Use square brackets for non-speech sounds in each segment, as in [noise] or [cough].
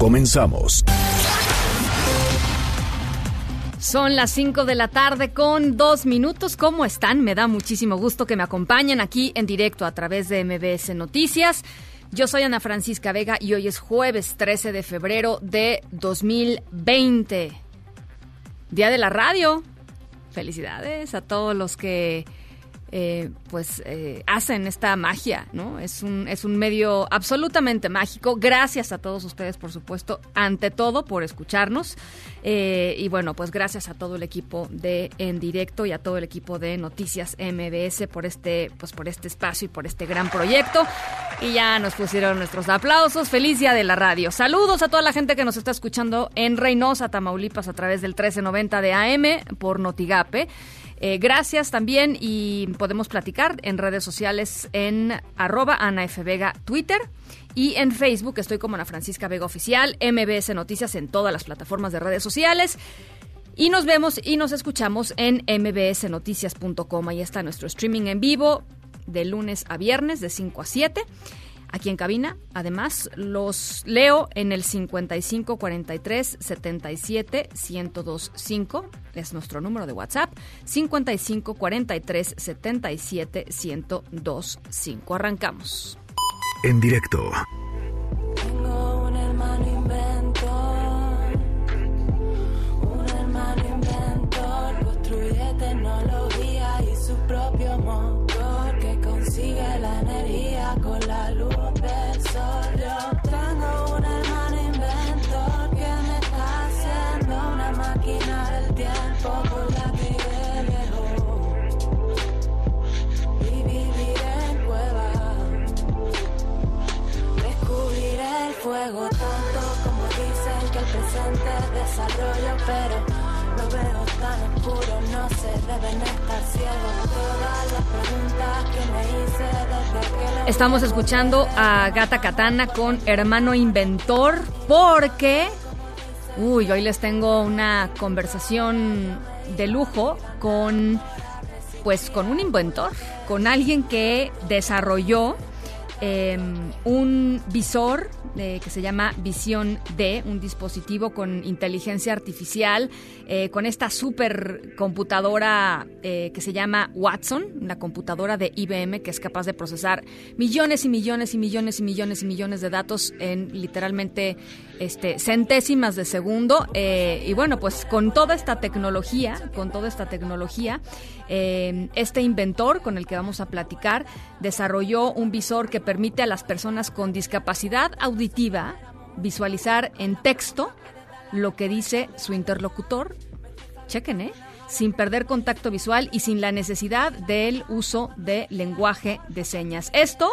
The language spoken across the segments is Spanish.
Comenzamos. Son las 5 de la tarde con dos minutos. ¿Cómo están? Me da muchísimo gusto que me acompañen aquí en directo a través de MBS Noticias. Yo soy Ana Francisca Vega y hoy es jueves 13 de febrero de 2020. Día de la radio. Felicidades a todos los que eh, pues eh, hacen esta magia, ¿no? Es un, es un medio absolutamente mágico. Gracias a todos ustedes, por supuesto, ante todo por escucharnos. Eh, y bueno, pues gracias a todo el equipo de En Directo y a todo el equipo de Noticias MBS por este, pues por este espacio y por este gran proyecto. Y ya nos pusieron nuestros aplausos. Feliz día de la radio. Saludos a toda la gente que nos está escuchando en Reynosa, Tamaulipas, a través del 1390 de AM por Notigape. Eh, gracias también y podemos platicar en redes sociales en arroba Ana F. Vega Twitter y en Facebook estoy como Ana Francisca Vega Oficial, MBS Noticias en todas las plataformas de redes sociales. Y nos vemos y nos escuchamos en mbsnoticias.com. Ahí está nuestro streaming en vivo de lunes a viernes de 5 a 7 aquí en cabina. Además, los leo en el 55 43 77 1025. Es nuestro número de WhatsApp. 55 43 77 1025. Arrancamos. En directo consigue la energía con la luz del sol. Yo tengo un hermano inventor que me está haciendo una máquina del tiempo por la que viejo y viviré en cuevas. Descubriré el fuego tanto como dicen que el presente es desarrollo, pero tan oscuro, no sé, deben estar ciegos. Todas las preguntas que me hice desde que lo Estamos escuchando a Gata Katana con Hermano Inventor porque, uy, hoy les tengo una conversación de lujo con, pues, con un inventor, con alguien que desarrolló eh, un visor eh, que se llama Visión D, un dispositivo con inteligencia artificial, eh, con esta supercomputadora eh, que se llama Watson, la computadora de IBM que es capaz de procesar millones y millones y millones y millones y millones de datos en literalmente este, centésimas de segundo. Y bueno, pues con toda esta tecnología, con toda esta tecnología, eh, este inventor con el que vamos a platicar desarrolló un visor que permite a las personas con discapacidad auditiva visualizar en texto lo que dice su interlocutor. Chequen, ¿eh? Sin perder contacto visual y sin la necesidad del uso de lenguaje de señas. Esto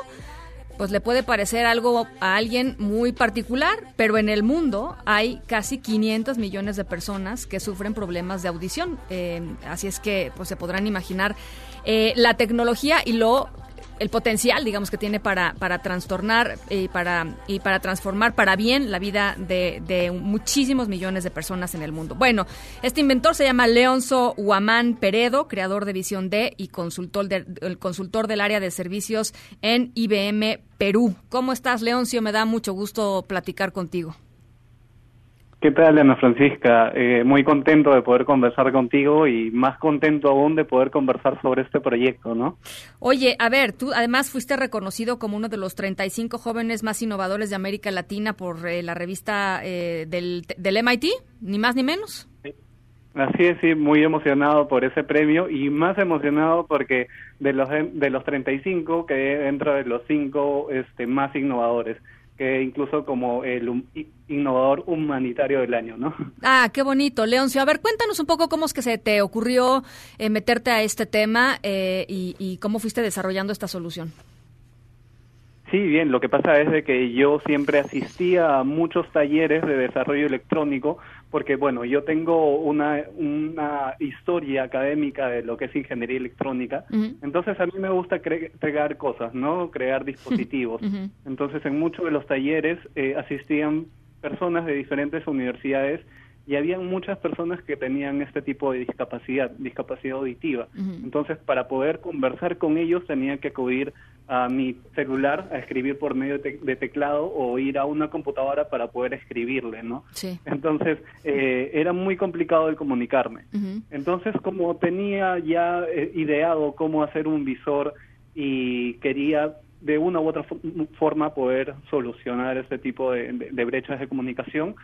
pues le puede parecer algo a alguien muy particular, pero en el mundo hay casi 500 millones de personas que sufren problemas de audición. Eh, así es que pues se podrán imaginar eh, la tecnología y lo el potencial, digamos, que tiene para, para trastornar y para, y para transformar para bien la vida de, de muchísimos millones de personas en el mundo. Bueno, este inventor se llama Leonzo Huamán Peredo, creador de Visión D y consultor, el consultor del área de servicios en IBM Perú. ¿Cómo estás, Leoncio? Me da mucho gusto platicar contigo. ¿Qué tal, Ana Francisca? Eh, muy contento de poder conversar contigo y más contento aún de poder conversar sobre este proyecto, ¿no? Oye, a ver, tú además fuiste reconocido como uno de los 35 jóvenes más innovadores de América Latina por eh, la revista eh, del, del MIT, ni más ni menos. Así es, sí, muy emocionado por ese premio y más emocionado porque de los de los 35 que dentro de los cinco este, más innovadores, que incluso como el innovador humanitario del año, ¿no? [laughs] Ah, qué bonito, Leoncio. A ver, cuéntanos un poco cómo es que se te ocurrió eh, meterte a este tema eh, y, y cómo fuiste desarrollando esta solución. Sí, bien, lo que pasa es de que yo siempre asistía a muchos talleres de desarrollo electrónico porque, bueno, yo tengo una, una historia académica de lo que es ingeniería electrónica, entonces a mí me gusta crear cosas, ¿no? Crear dispositivos. [laughs] Entonces en muchos de los talleres eh, asistían personas de diferentes universidades y había muchas personas que tenían este tipo de discapacidad, discapacidad auditiva. Entonces, para poder conversar con ellos tenía que acudir a mi celular a escribir por medio de, teclado o ir a una computadora para poder escribirle, ¿no? Sí. Entonces, eh, era muy complicado el comunicarme. Entonces, como tenía ya eh, ideado cómo hacer un visor y quería de una u otra forma poder solucionar este tipo de, brechas de comunicación,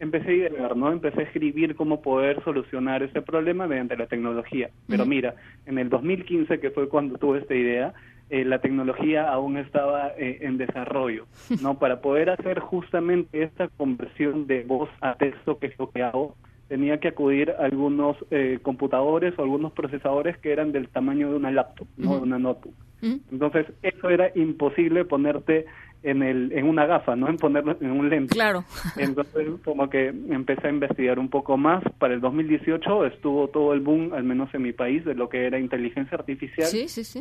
empecé a idear, ¿no? Empecé a escribir cómo poder solucionar ese problema mediante la tecnología. Pero mira, en el 2015, que fue cuando tuve esta idea, eh, la tecnología aún estaba eh, en desarrollo, ¿no? [laughs] Para poder hacer justamente esta conversión de voz a texto, que es lo que hago, tenía que acudir a algunos eh, computadores o algunos procesadores que eran del tamaño de una laptop, no de una notebook. Entonces, eso era imposible ponerte en, el, en una gafa, ¿no? En ponerlo en un lente. Claro. Entonces, como que empecé a investigar un poco más. Para el 2018 estuvo todo el boom, al menos en mi país, de lo que era inteligencia artificial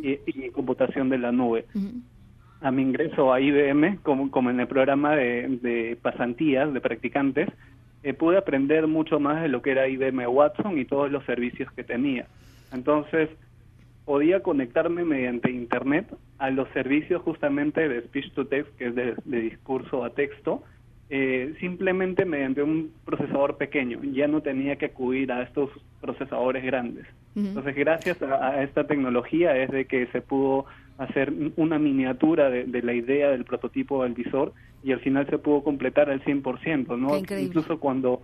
Y, computación de la nube. A mi ingreso a IBM, como, como en el programa de, de pasantías, de practicantes, eh, pude aprender mucho más de lo que era IBM Watson y todos los servicios que tenía. Entonces, podía conectarme mediante Internet a los servicios justamente de speech to text, que es de, discurso a texto, eh, simplemente mediante un procesador pequeño. Ya no tenía que acudir a estos procesadores grandes. Entonces, gracias a, esta tecnología es de que se pudo hacer una miniatura de, la idea del prototipo del visor y al final se pudo completar al 100%, ¿no? Incluso cuando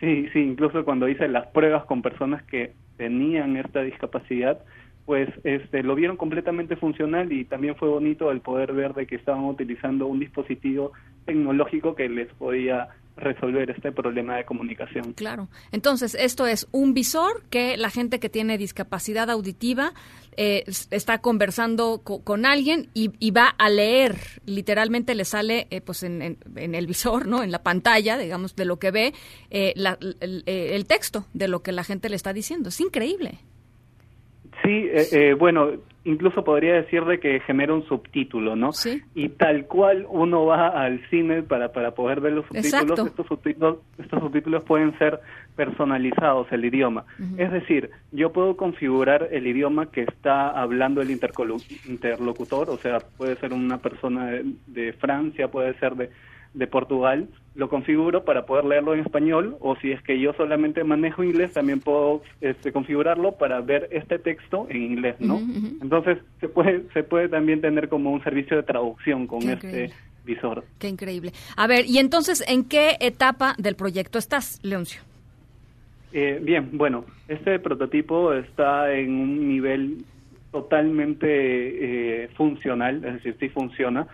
sí, sí, incluso cuando hice las pruebas con personas que tenían esta discapacidad, pues este, lo vieron completamente funcional y también fue bonito el poder ver de que estaban utilizando un dispositivo tecnológico que les podía resolver este problema de comunicación. Claro. Entonces, esto es un visor que la gente que tiene discapacidad auditiva eh, está conversando con alguien y, va a leer. Literalmente le sale, eh, pues, en, el visor, ¿no? En la pantalla, digamos, de lo que ve, eh, el texto de lo que la gente le está diciendo. Es increíble. Sí, eh, eh, bueno, incluso podría decir de que genera un subtítulo, ¿no? Sí. Y tal cual uno va al cine para, para poder ver los subtítulos, estos subtítulos, estos subtítulos pueden ser personalizados, el idioma. Es decir, yo puedo configurar el idioma que está hablando el interlocutor, o sea, puede ser una persona de Francia, puede ser de de Portugal, lo configuro para poder leerlo en español o si es que yo solamente manejo inglés, también puedo este, configurarlo para ver este texto en inglés, ¿no? Entonces se puede, se puede también tener como un servicio de traducción con este visor. Qué increíble. A ver, y entonces, ¿en qué etapa del proyecto estás, Leoncio? Eh, bien, bueno, este prototipo está en un nivel totalmente eh, funcional, es decir, sí funciona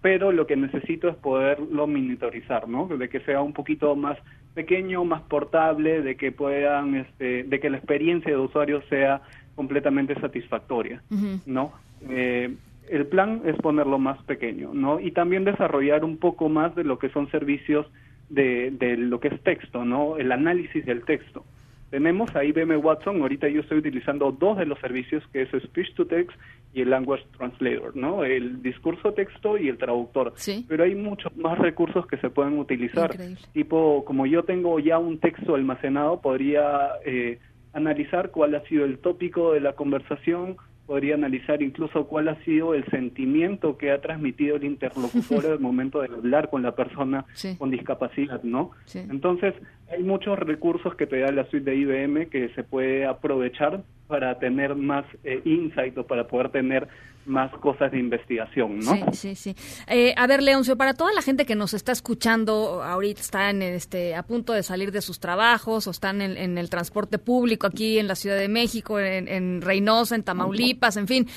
pero lo que necesito es poderlo monitorizar, ¿no? De que sea un poquito más pequeño, más portable, de que puedan, este, de que la experiencia de usuario sea completamente satisfactoria, ¿no? Eh, el plan es ponerlo más pequeño, ¿no? Y también desarrollar un poco más de lo que son servicios de, de lo que es texto, ¿no? El análisis del texto. Tenemos a IBM Watson, ahorita yo estoy utilizando dos de los servicios, que es Speech to Text y el Language Translator, ¿no? El discurso texto y el traductor. ¿Sí? Pero hay muchos más recursos que se pueden utilizar. Tipo, como yo tengo ya un texto almacenado, podría eh, analizar cuál ha sido el tópico de la conversación, podría analizar incluso cuál ha sido el sentimiento que ha transmitido el interlocutor [laughs] al momento de hablar con la persona con discapacidad, ¿no? Entonces, hay muchos recursos que te da la suite de IBM que se puede aprovechar para tener más eh, insight o para poder tener más cosas de investigación, ¿no? Sí, sí, sí. Eh, a ver, Leoncio, para toda la gente que nos está escuchando, ahorita están este, a punto de salir de sus trabajos o están en, el transporte público aquí en la Ciudad de México, en, en Reynosa, en Tamaulipas, en fin.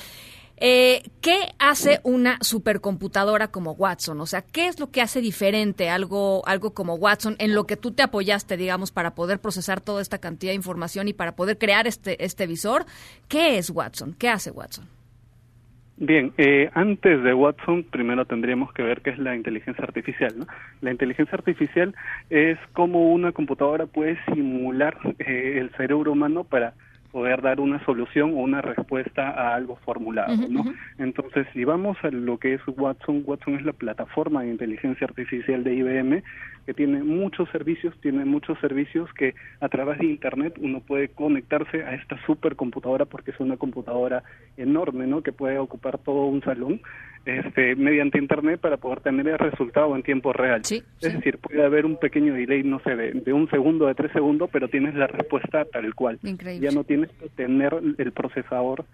Eh, ¿Qué hace una supercomputadora como Watson? O sea, ¿qué es lo que hace diferente algo, algo como Watson en lo que tú te apoyaste, digamos, para poder procesar toda esta cantidad de información y para poder crear este, este visor? ¿Qué es Watson? ¿Qué hace Watson? Bien, eh, antes de Watson, primero tendríamos que ver qué es la inteligencia artificial. ¿no? La inteligencia artificial es como una computadora puede simular eh, el cerebro humano para poder dar una solución o una respuesta a algo formulado, ¿no? Entonces, si vamos a lo que es Watson, Watson es la plataforma de inteligencia artificial de IBM que tiene muchos servicios, tiene muchos servicios que a través de internet uno puede conectarse a esta supercomputadora porque es una computadora enorme, ¿no? Que puede ocupar todo un salón este, mediante internet para poder tener el resultado en tiempo real. es decir, puede haber un pequeño delay, no sé, de, un segundo, de tres segundos, pero tienes la respuesta tal cual. Ya no tienes que tener el procesador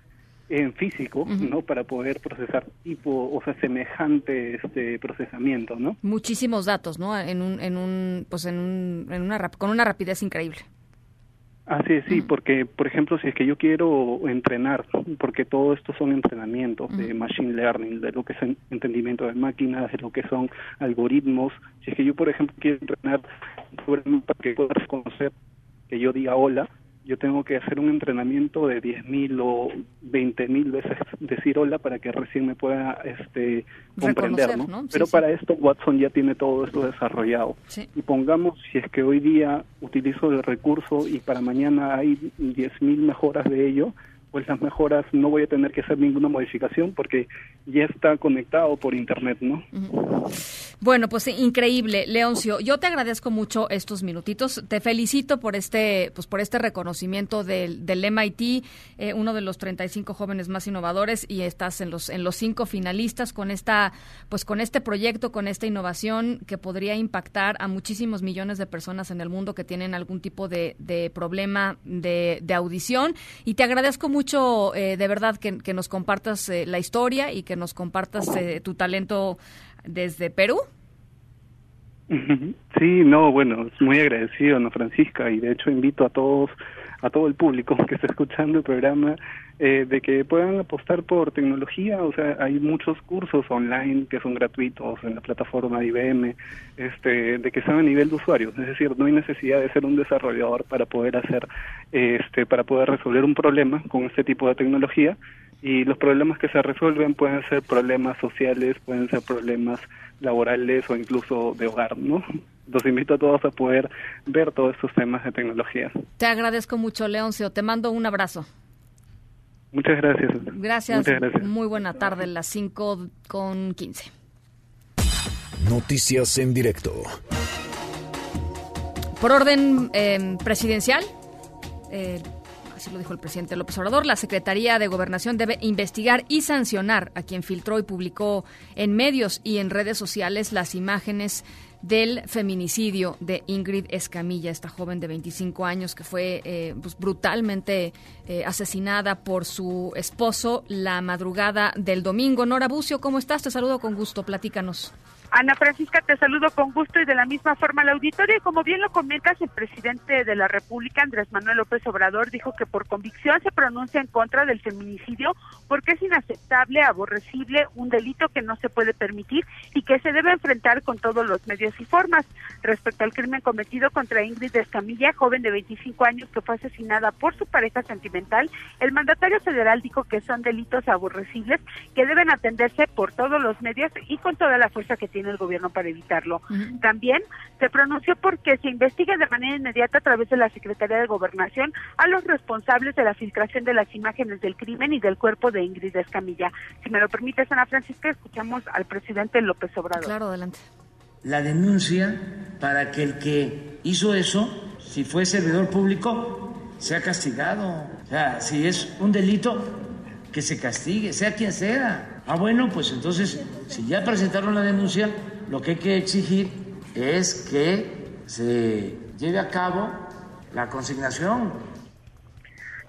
en físico, ¿no? Para poder procesar tipo, o sea, semejante este procesamiento, ¿no? Muchísimos datos, ¿no? En un, en un, pues en, un, en una, con una rapidez increíble. Así es, sí, porque, por ejemplo, si es que yo quiero entrenar, porque todo esto son entrenamientos de machine learning, de lo que es entendimiento de máquinas, de lo que son algoritmos, si es que yo, por ejemplo, quiero entrenar para que pueda reconocer que yo diga hola, yo tengo que hacer un entrenamiento de 10.000 o 20.000 veces [laughs] decir hola para que recién me pueda este comprender, ¿no? Pero para esto Watson ya tiene todo esto desarrollado. Y pongamos si es que hoy día utilizo el recurso y para mañana hay 10.000 mejoras de ello, pues las mejoras no voy a tener que hacer ninguna modificación porque ya está conectado por internet, ¿no? Bueno, pues increíble, Leoncio. Yo te agradezco mucho estos minutitos. Te felicito por este, pues por este reconocimiento del, del MIT, eh, uno de los 35 jóvenes más innovadores y estás en los en los cinco finalistas con esta, pues con este proyecto, con esta innovación que podría impactar a muchísimos millones de personas en el mundo que tienen algún tipo de, de problema de, de audición. Y te agradezco mucho mucho, eh, de verdad, que, nos compartas eh, la historia y que nos compartas eh, tu talento desde Perú. [laughs] Sí, no, bueno, muy agradecido, Ana Francisca, y de hecho invito a todos a todo el público [laughs] que está escuchando el programa eh, de que puedan apostar por tecnología, o sea, hay muchos cursos online que son gratuitos en la plataforma IBM, este, de que sean a nivel de usuario, es decir, no hay necesidad de ser un desarrollador para poder hacer, este, para poder resolver un problema con este tipo de tecnología y los problemas que se resuelven pueden ser problemas sociales, pueden ser problemas laborales o incluso de hogar, ¿no? los invito a todos a poder ver todos estos temas de tecnología. Te agradezco mucho, Leoncio. Te mando un abrazo. Muchas gracias. Gracias. gracias. Muy buena tarde, las 5 con 15. Noticias en directo. Por orden eh, presidencial, eh, así lo dijo el presidente López Obrador, la Secretaría de Gobernación debe investigar y sancionar a quien filtró y publicó en medios y en redes sociales las imágenes del feminicidio de Ingrid Escamilla, esta joven de 25 años que fue eh, pues, brutalmente eh, asesinada por su esposo la madrugada del domingo. Nora Bucio, ¿cómo estás? Te saludo con gusto, platícanos. Ana Francisca, te saludo con gusto y de la misma forma al auditorio. Y como bien lo comentas, el presidente de la República, Andrés Manuel López Obrador, dijo que por convicción se pronuncia en contra del feminicidio porque es inaceptable, aborrecible, un delito que no se puede permitir y que se debe enfrentar con todos los medios y formas. Respecto al crimen cometido contra Ingrid Escamilla, joven de 25 años que fue asesinada por su pareja sentimental, el mandatario federal dijo que son delitos aborrecibles que deben atenderse por todos los medios y con toda la fuerza que tiene el gobierno para evitarlo. También se pronunció porque se investigue de manera inmediata a través de la Secretaría de Gobernación a los responsables de la filtración de las imágenes del crimen y del cuerpo de Ingrid Escamilla. Si me lo permite, Ana Francisca, escuchamos al presidente López Obrador. Claro, adelante. La denuncia para que el que hizo eso, si fue servidor público, sea castigado. O sea, si es un delito, que se castigue, sea quien sea. Ah, bueno, pues entonces, si ya presentaron la denuncia, lo que hay que exigir es que se lleve a cabo la consignación.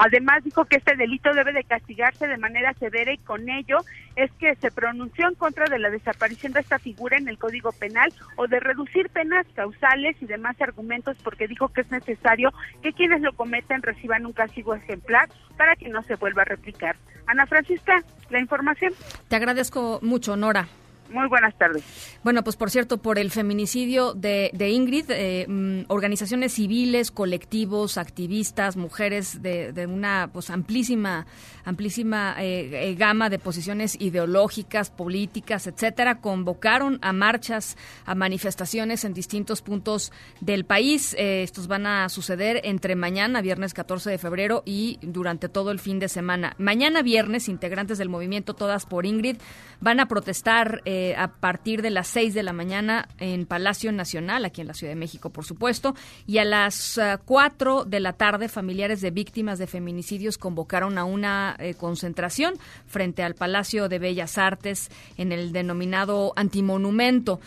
Además dijo que este delito debe de castigarse de manera severa y con ello es que se pronunció en contra de la desaparición de esta figura en el Código Penal o de reducir penas causales y demás argumentos porque dijo que es necesario que quienes lo cometen reciban un castigo ejemplar para que no se vuelva a replicar. Ana Francisca, la información. Te agradezco mucho, Nora. Muy buenas tardes. Bueno, pues por cierto, por el feminicidio de, Ingrid, eh, mm, organizaciones civiles, colectivos, activistas, mujeres de, una pues amplísima, amplísima eh, eh, gama de posiciones ideológicas, políticas, etcétera, convocaron a marchas, a manifestaciones en distintos puntos del país. estos van a suceder entre mañana, viernes 14 de febrero, y durante todo el fin de semana. Mañana viernes, integrantes del movimiento Todas por Ingrid van a protestar. Eh, a partir de las 6 de la mañana en Palacio Nacional, aquí en la Ciudad de México, por supuesto, y a las 4 eh, de la tarde, familiares de víctimas de feminicidios convocaron a una eh, concentración frente al Palacio de Bellas Artes en el denominado Antimonumento.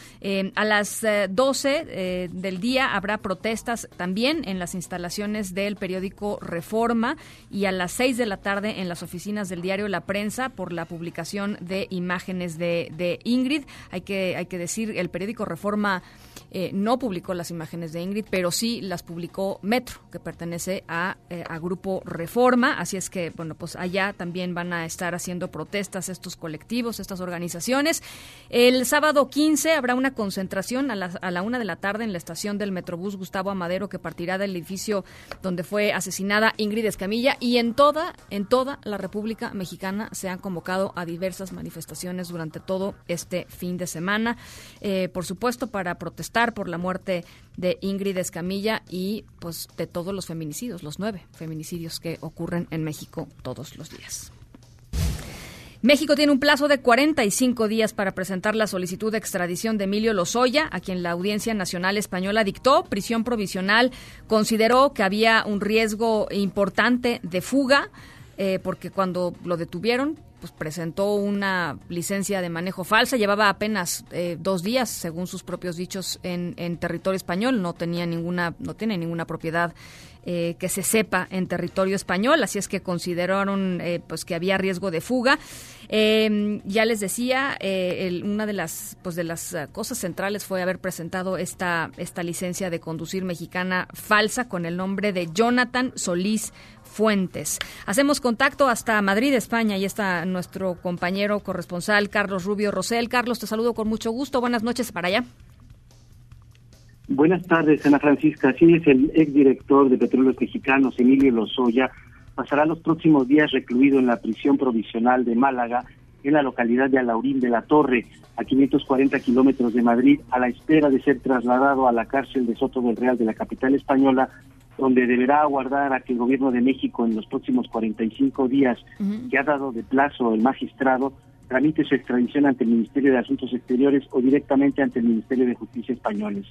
a las 12 del día habrá protestas también en las instalaciones del periódico Reforma y a las 6 de la tarde en las oficinas del diario La Prensa por la publicación de imágenes de, de. Hay que, hay que decir, el periódico Reforma eh, no publicó las imágenes de Ingrid, pero sí las publicó Metro, que pertenece a, eh, a, Grupo Reforma. Así es que, bueno, pues allá también van a estar haciendo protestas estos colectivos, estas organizaciones. El sábado 15 habrá una concentración a la, a la una de la tarde en la estación del Metrobús Gustavo Amadero, que partirá del edificio donde fue asesinada Ingrid Escamilla. Y en toda, en toda la República Mexicana se han convocado a diversas manifestaciones durante todo este fin de semana. Eh, por supuesto, para protestar por la muerte de Ingrid Escamilla y pues de todos los feminicidios, los nueve feminicidios que ocurren en México todos los días. México tiene un plazo de 45 días para presentar la solicitud de extradición de Emilio Lozoya, a quien la Audiencia Nacional Española dictó prisión provisional. Consideró que había un riesgo importante de fuga, eh, porque cuando lo detuvieron, pues presentó una licencia de manejo falsa, llevaba apenas eh, dos días, según sus propios dichos, en, en, territorio español, no tenía ninguna, no tiene ninguna propiedad eh, que se sepa en territorio español, así es que consideraron eh, pues que había riesgo de fuga. Em, ya les decía, una de las pues de las cosas centrales fue haber presentado esta esta licencia de conducir mexicana falsa con el nombre de Jonathan Solís fuentes. Hacemos contacto hasta Madrid, España, y está nuestro compañero corresponsal Carlos Rubio Rosel. Carlos, te saludo con mucho gusto. Buenas noches para allá. Buenas tardes, Ana Francisca. Así es, el exdirector de Petróleos Mexicanos, Emilio Lozoya, pasará los próximos días recluido en la prisión provisional de Málaga, en la localidad de Alaurín de la Torre, a 540 kilómetros de Madrid, a la espera de ser trasladado a la cárcel de Soto del Real de la capital española donde deberá aguardar a que el gobierno de México en los próximos 45 días que ha dado de plazo el magistrado tramite su extradición ante el Ministerio de Asuntos Exteriores o directamente ante el Ministerio de Justicia españoles.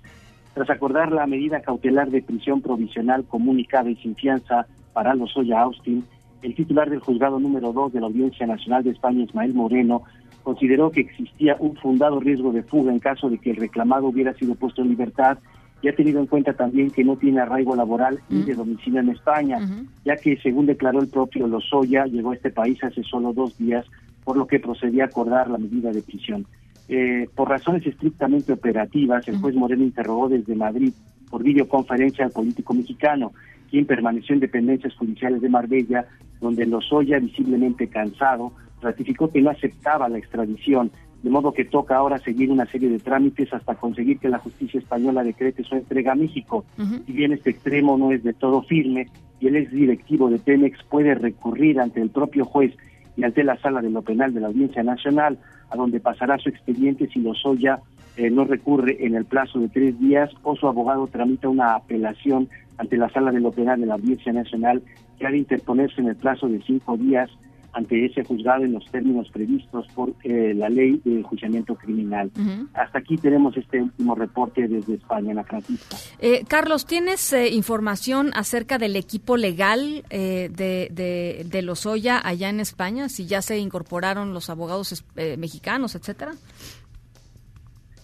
Tras acordar la medida cautelar de prisión provisional comunicada y sin fianza para Lozoya Austin, el titular del juzgado número 2 de la Audiencia Nacional de España, Ismael Moreno, consideró que existía un fundado riesgo de fuga en caso de que el reclamado hubiera sido puesto en libertad y ha tenido en cuenta también que no tiene arraigo laboral ni de domicilio en España, ya que según declaró el propio Lozoya, llegó a este país hace solo dos días, por lo que procedía a acordar la medida de prisión. Eh, por razones estrictamente operativas, el juez Moreno interrogó desde Madrid por videoconferencia al político mexicano, quien permaneció en dependencias judiciales de Marbella, donde Lozoya, visiblemente cansado, ratificó que no aceptaba la extradición de modo que toca ahora seguir una serie de trámites hasta conseguir que la justicia española decrete su entrega a México. Si bien este extremo no es de todo firme y el ex directivo de Pemex puede recurrir ante el propio juez y ante la sala de lo penal de la Audiencia Nacional, a donde pasará su expediente si Lozoya eh, no recurre en el plazo de tres días o su abogado tramita una apelación ante la sala de lo penal de la Audiencia Nacional que ha de interponerse en el plazo de cinco días ante ese juzgado en los términos previstos por eh, la ley de enjuiciamiento criminal. Hasta aquí tenemos este último reporte desde España, la Francisca. Eh, Carlos, ¿tienes eh, información acerca del equipo legal de, de, de Lozoya allá en España? Si ya se incorporaron los abogados mexicanos, etcétera.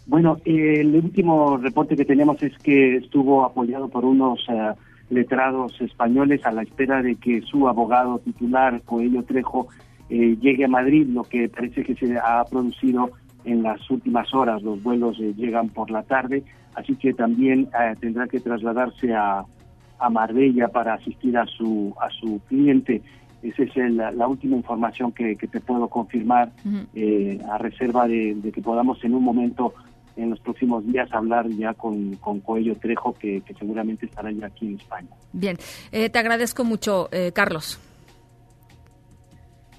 Bueno, el último reporte que tenemos es que estuvo apoyado por unos letrados españoles a la espera de que su abogado titular, Coelho Trejo, eh, llegue a Madrid, lo que parece que se ha producido en las últimas horas. Los vuelos eh, llegan por la tarde, así que también eh, tendrá que trasladarse a, a Marbella para asistir a su, a su cliente. Esa es el- la, última información que, que te puedo confirmar a reserva de, de que podamos en un momento, en los próximos días, hablar ya con, con Coello Trejo, que, que seguramente estará ya aquí en España. Bien, Eh, te agradezco mucho, eh, Carlos.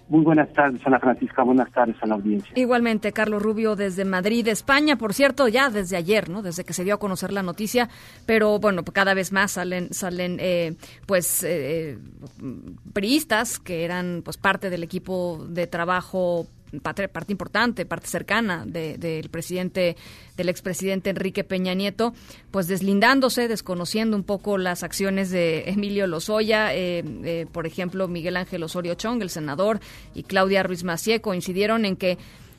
Muy buenas tardes, Ana Francisca, buenas tardes a la audiencia. Igualmente, Carlos Rubio desde Madrid, España, por cierto, ya desde ayer, ¿no? Desde que se dio a conocer la noticia, pero bueno, cada vez más salen, salen, eh, pues, eh, priistas que eran, pues, parte del equipo de trabajo parte, parte importante, parte cercana de- del presidente, del expresidente Enrique Peña Nieto, pues deslindándose, desconociendo un poco las acciones de Emilio Lozoya, eh, eh, por ejemplo, Miguel Ángel Osorio Chong, el senador, y Claudia Ruiz Macié coincidieron en que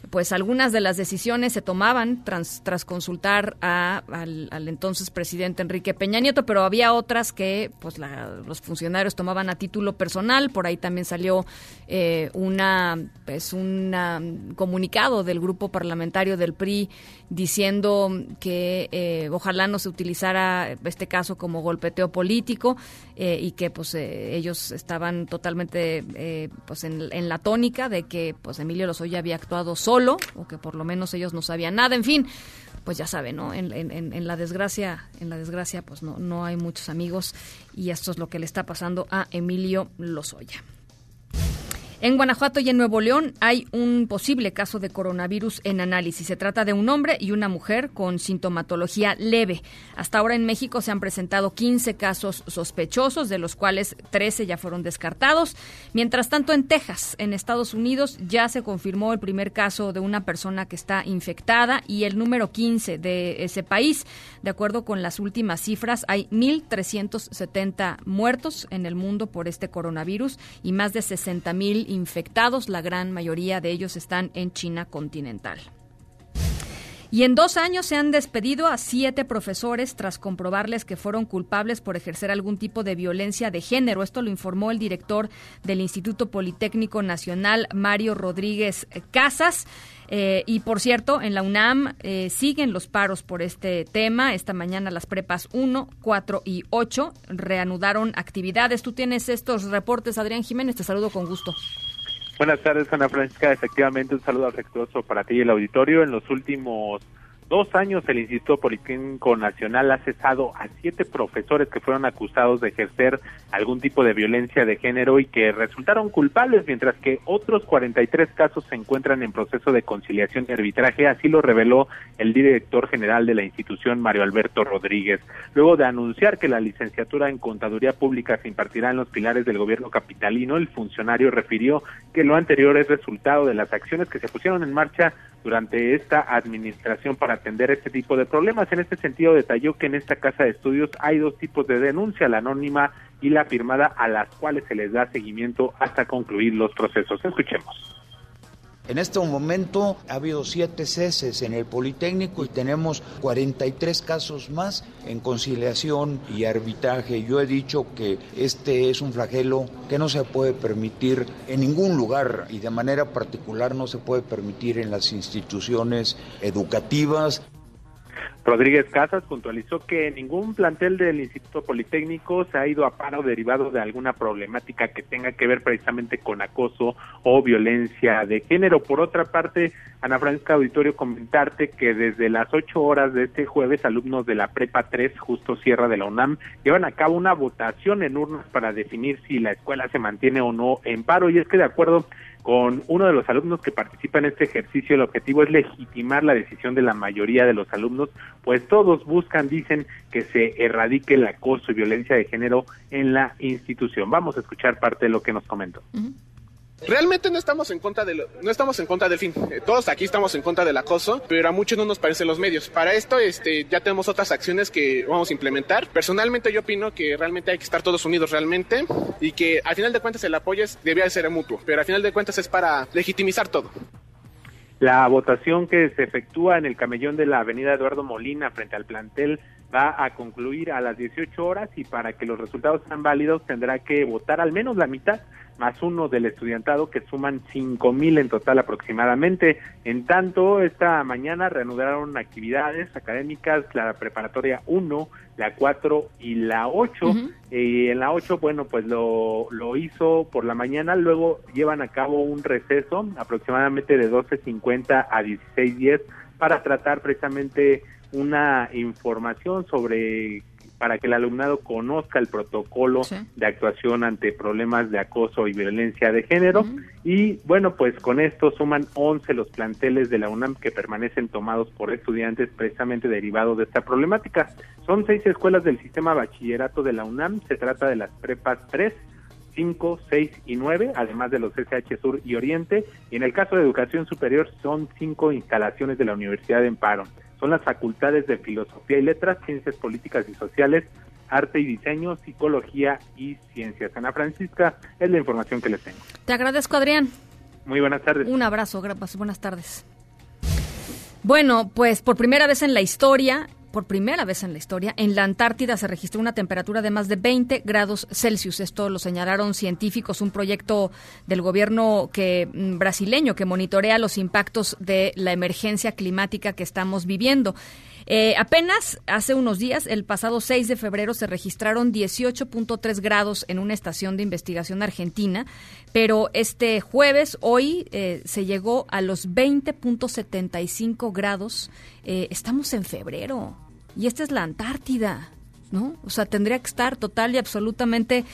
pues algunas de las decisiones se tomaban tras, tras consultar a- al, entonces presidente Enrique Peña Nieto, pero había otras que pues la- los funcionarios tomaban a título personal. Por ahí también salió eh, una pues un comunicado del grupo parlamentario del PRI diciendo que eh, ojalá no se utilizara este caso como golpeteo político eh, y que pues eh, ellos estaban totalmente eh, pues en, en la tónica de que pues Emilio Lozoya había actuado solo o que por lo menos ellos no sabían nada en fin pues ya saben no en, la desgracia en la desgracia pues no no hay muchos amigos y esto es lo que le está pasando a Emilio Lozoya en Guanajuato y en Nuevo León hay un posible caso de coronavirus en análisis. Se trata de un hombre y una mujer con sintomatología leve. Hasta ahora en México se han presentado 15 casos sospechosos, de los cuales 13 ya fueron descartados. Mientras tanto, en Texas, en Estados Unidos, ya se confirmó el primer caso de una persona que está infectada y el número 15 de ese país. De acuerdo con las últimas cifras, hay 1.370 muertos en el mundo por este coronavirus y más de 60.000 infectados. La gran mayoría de ellos están en China continental. Y en dos años se han despedido a siete profesores tras comprobarles que fueron culpables por ejercer algún tipo de violencia de género. Esto lo informó el director del Instituto Politécnico Nacional, Mario Rodríguez Casas. Eh, y por cierto, en la UNAM eh, siguen los paros por este tema. Esta mañana las prepas 1, 4 y 8 reanudaron actividades. Tú tienes estos reportes, Adrián Jiménez. Te saludo con gusto. Buenas tardes, Ana Francisca. Efectivamente, un saludo afectuoso para ti y el auditorio. En los últimos dos años, el Instituto Politécnico Nacional ha cesado a siete profesores que fueron acusados de ejercer algún tipo de violencia de género y que resultaron culpables, mientras que otros 43 casos se encuentran en proceso de conciliación y arbitraje. Así lo reveló el director general de la institución, Mario Alberto Rodríguez. Luego de anunciar que la licenciatura en Contaduría Pública se impartirá en los pilares del gobierno capitalino, el funcionario refirió que lo anterior es resultado de las acciones que se pusieron en marcha durante esta administración para atender este tipo de problemas. En este sentido, detalló que en esta casa de estudios hay dos tipos de denuncia, la anónima y la firmada, a las cuales se les da seguimiento hasta concluir los procesos. Escuchemos. En este momento ha habido siete ceses en el Politécnico y tenemos 43 casos más en conciliación y arbitraje. Yo he dicho que este es un flagelo que no se puede permitir en ningún lugar y de manera particular no se puede permitir en las instituciones educativas. Rodríguez Casas puntualizó que ningún plantel del Instituto Politécnico se ha ido a paro derivado de alguna problemática que tenga que ver precisamente con acoso o violencia de género. Por otra parte, Ana Francisca Auditorio, comentarte que desde las 8 horas de este jueves, alumnos de la Prepa 3, justo Sierra de la UNAM, llevan a cabo una votación en urnas para definir si la escuela se mantiene o no en paro. Y es que de acuerdo con uno de los alumnos que participa en este ejercicio, el objetivo es legitimar la decisión de la mayoría de los alumnos, pues todos buscan, dicen, que se erradique el acoso y violencia de género en la institución. Vamos a escuchar parte de lo que nos comentó. Realmente no estamos en contra de lo- no estamos en contra del fin. Eh, Todos aquí estamos en contra del acoso, pero a muchos no nos parecen los medios. Para esto, este, ya tenemos otras acciones que vamos a implementar. Personalmente, yo opino que realmente hay que estar todos unidos realmente y que al final de cuentas el apoyo es, debía de ser mutuo, pero al final de cuentas es para legitimizar todo. La votación que se efectúa en el camellón de la avenida Eduardo Molina frente al plantel va a concluir a las 18 horas y para que los resultados sean válidos tendrá que votar al menos la mitad más uno del estudiantado que suman cinco mil en total aproximadamente. En tanto, esta mañana reanudaron actividades académicas, la preparatoria 1, la 4 y la 8. y en la 8, bueno, pues lo, lo hizo por la mañana, luego llevan a cabo un receso aproximadamente de 12.50 a 16.10 para tratar precisamente una información sobre para que el alumnado conozca el protocolo de actuación ante problemas de acoso y violencia de género. Y bueno, pues con esto suman 11 los planteles de la UNAM que permanecen tomados por estudiantes precisamente derivados de esta problemática. Son seis escuelas del sistema bachillerato de la UNAM. Se trata de las prepas 3, 5, 6 y 9, además de los SH Sur y Oriente. Y en el caso de educación superior son cinco instalaciones de la Universidad de Amparo son las facultades de Filosofía y Letras, Ciencias Políticas y Sociales, Arte y Diseño, Psicología y Ciencias. Ana Francisca, es la información que les tengo. Te agradezco, Adrián. Muy buenas tardes. Un abrazo, buenas tardes. Bueno, pues por primera vez en la historia, por primera vez en la historia, en la Antártida se registró una temperatura de más de 20 grados Celsius. Esto lo señalaron científicos, un proyecto del gobierno que, mm, brasileño que monitorea los impactos de la emergencia climática que estamos viviendo. Eh, apenas hace unos días, el pasado 6 de febrero, se registraron 18.3 grados en una estación de investigación argentina, pero este jueves, hoy, eh, se llegó a los 20.75 grados. Eh, estamos en febrero y esta es la Antártida, ¿no? O sea, tendría que estar total y absolutamente,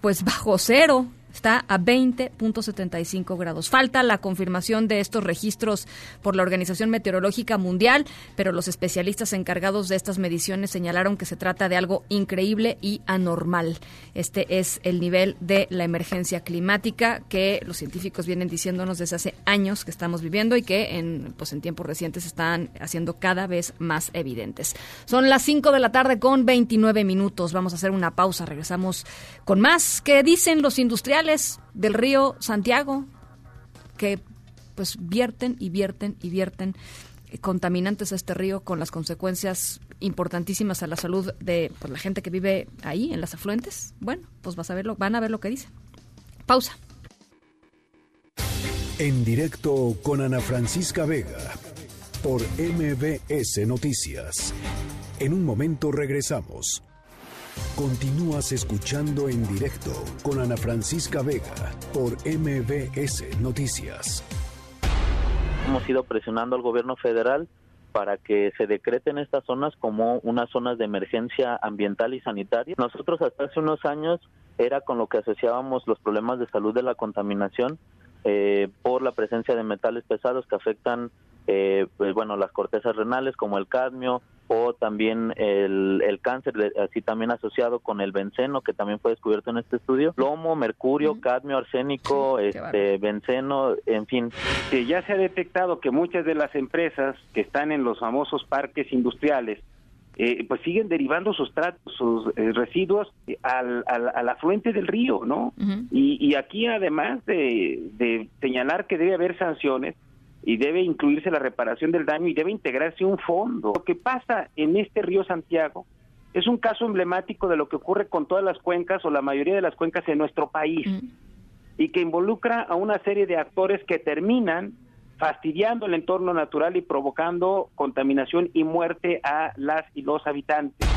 pues, bajo cero está a 20.75 grados. Falta la confirmación de estos registros por la Organización Meteorológica Mundial, pero los especialistas encargados de estas mediciones señalaron que se trata de algo increíble y anormal. Este es el nivel de la emergencia climática que los científicos vienen diciéndonos desde hace años que estamos viviendo y que en, pues en tiempos recientes están haciendo cada vez más evidentes. Son las 5 de la tarde con 29 minutos. Vamos a hacer una pausa. Regresamos con más. ¿Qué dicen los industriales? Del río Santiago que pues vierten y vierten y vierten contaminantes a este río con las consecuencias importantísimas a la salud de pues, la gente que vive ahí en las afluentes. Bueno, pues vas a verlo, van a ver lo que dice. Pausa. En directo con Ana Francisca Vega por MBS Noticias. En un momento regresamos. Continúas escuchando en directo con Ana Francisca Vega por MBS Noticias. Hemos ido presionando al gobierno federal para que se decreten estas zonas como unas zonas de emergencia ambiental y sanitaria. Nosotros hasta hace unos años era con lo que asociábamos los problemas de salud de la contaminación eh, por la presencia de metales pesados que afectan eh, pues bueno las cortezas renales como el cadmio o también el, el cáncer así también asociado con el benceno que también fue descubierto en este estudio. Plomo mercurio cadmio arsénico este benceno en fin. Que ya se ha detectado que muchas de las empresas que están en los famosos parques industriales eh, pues siguen derivando sus tratos, sus eh, residuos al, al, afluente del río, ¿no? y, y, aquí además de, de señalar que debe haber sanciones y debe incluirse la reparación del daño y debe integrarse un fondo. Lo que pasa en este río Santiago es un caso emblemático de lo que ocurre con todas las cuencas o la mayoría de las cuencas en nuestro país y que involucra a una serie de actores que terminan fastidiando el entorno natural y provocando contaminación y muerte a las y los habitantes.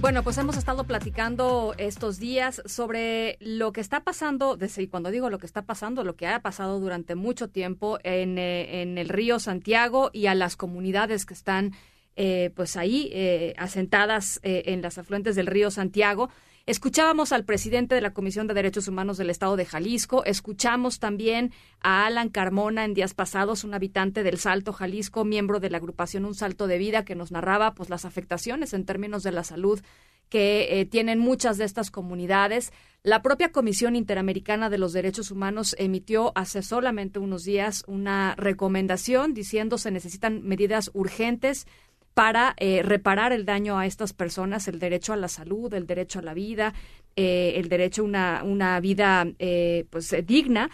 Bueno, pues hemos estado platicando estos días sobre lo que está pasando, y cuando digo lo que está pasando, lo que ha pasado durante mucho tiempo en, eh, en el río Santiago y a las comunidades que están eh, pues ahí eh, asentadas en las afluentes del río Santiago. Escuchábamos al presidente de la Comisión de Derechos Humanos del Estado de Jalisco, escuchamos también a Alan Carmona en días pasados, un habitante del Salto Jalisco, miembro de la agrupación Un Salto de Vida, que nos narraba pues las afectaciones en términos de la salud que eh, tienen muchas de estas comunidades. La propia Comisión Interamericana de los Derechos Humanos emitió hace solamente unos días una recomendación diciendo se necesitan medidas urgentes para eh, reparar el daño a estas personas, el derecho a la salud, el derecho a la vida, eh, el derecho a una, una vida eh, pues digna.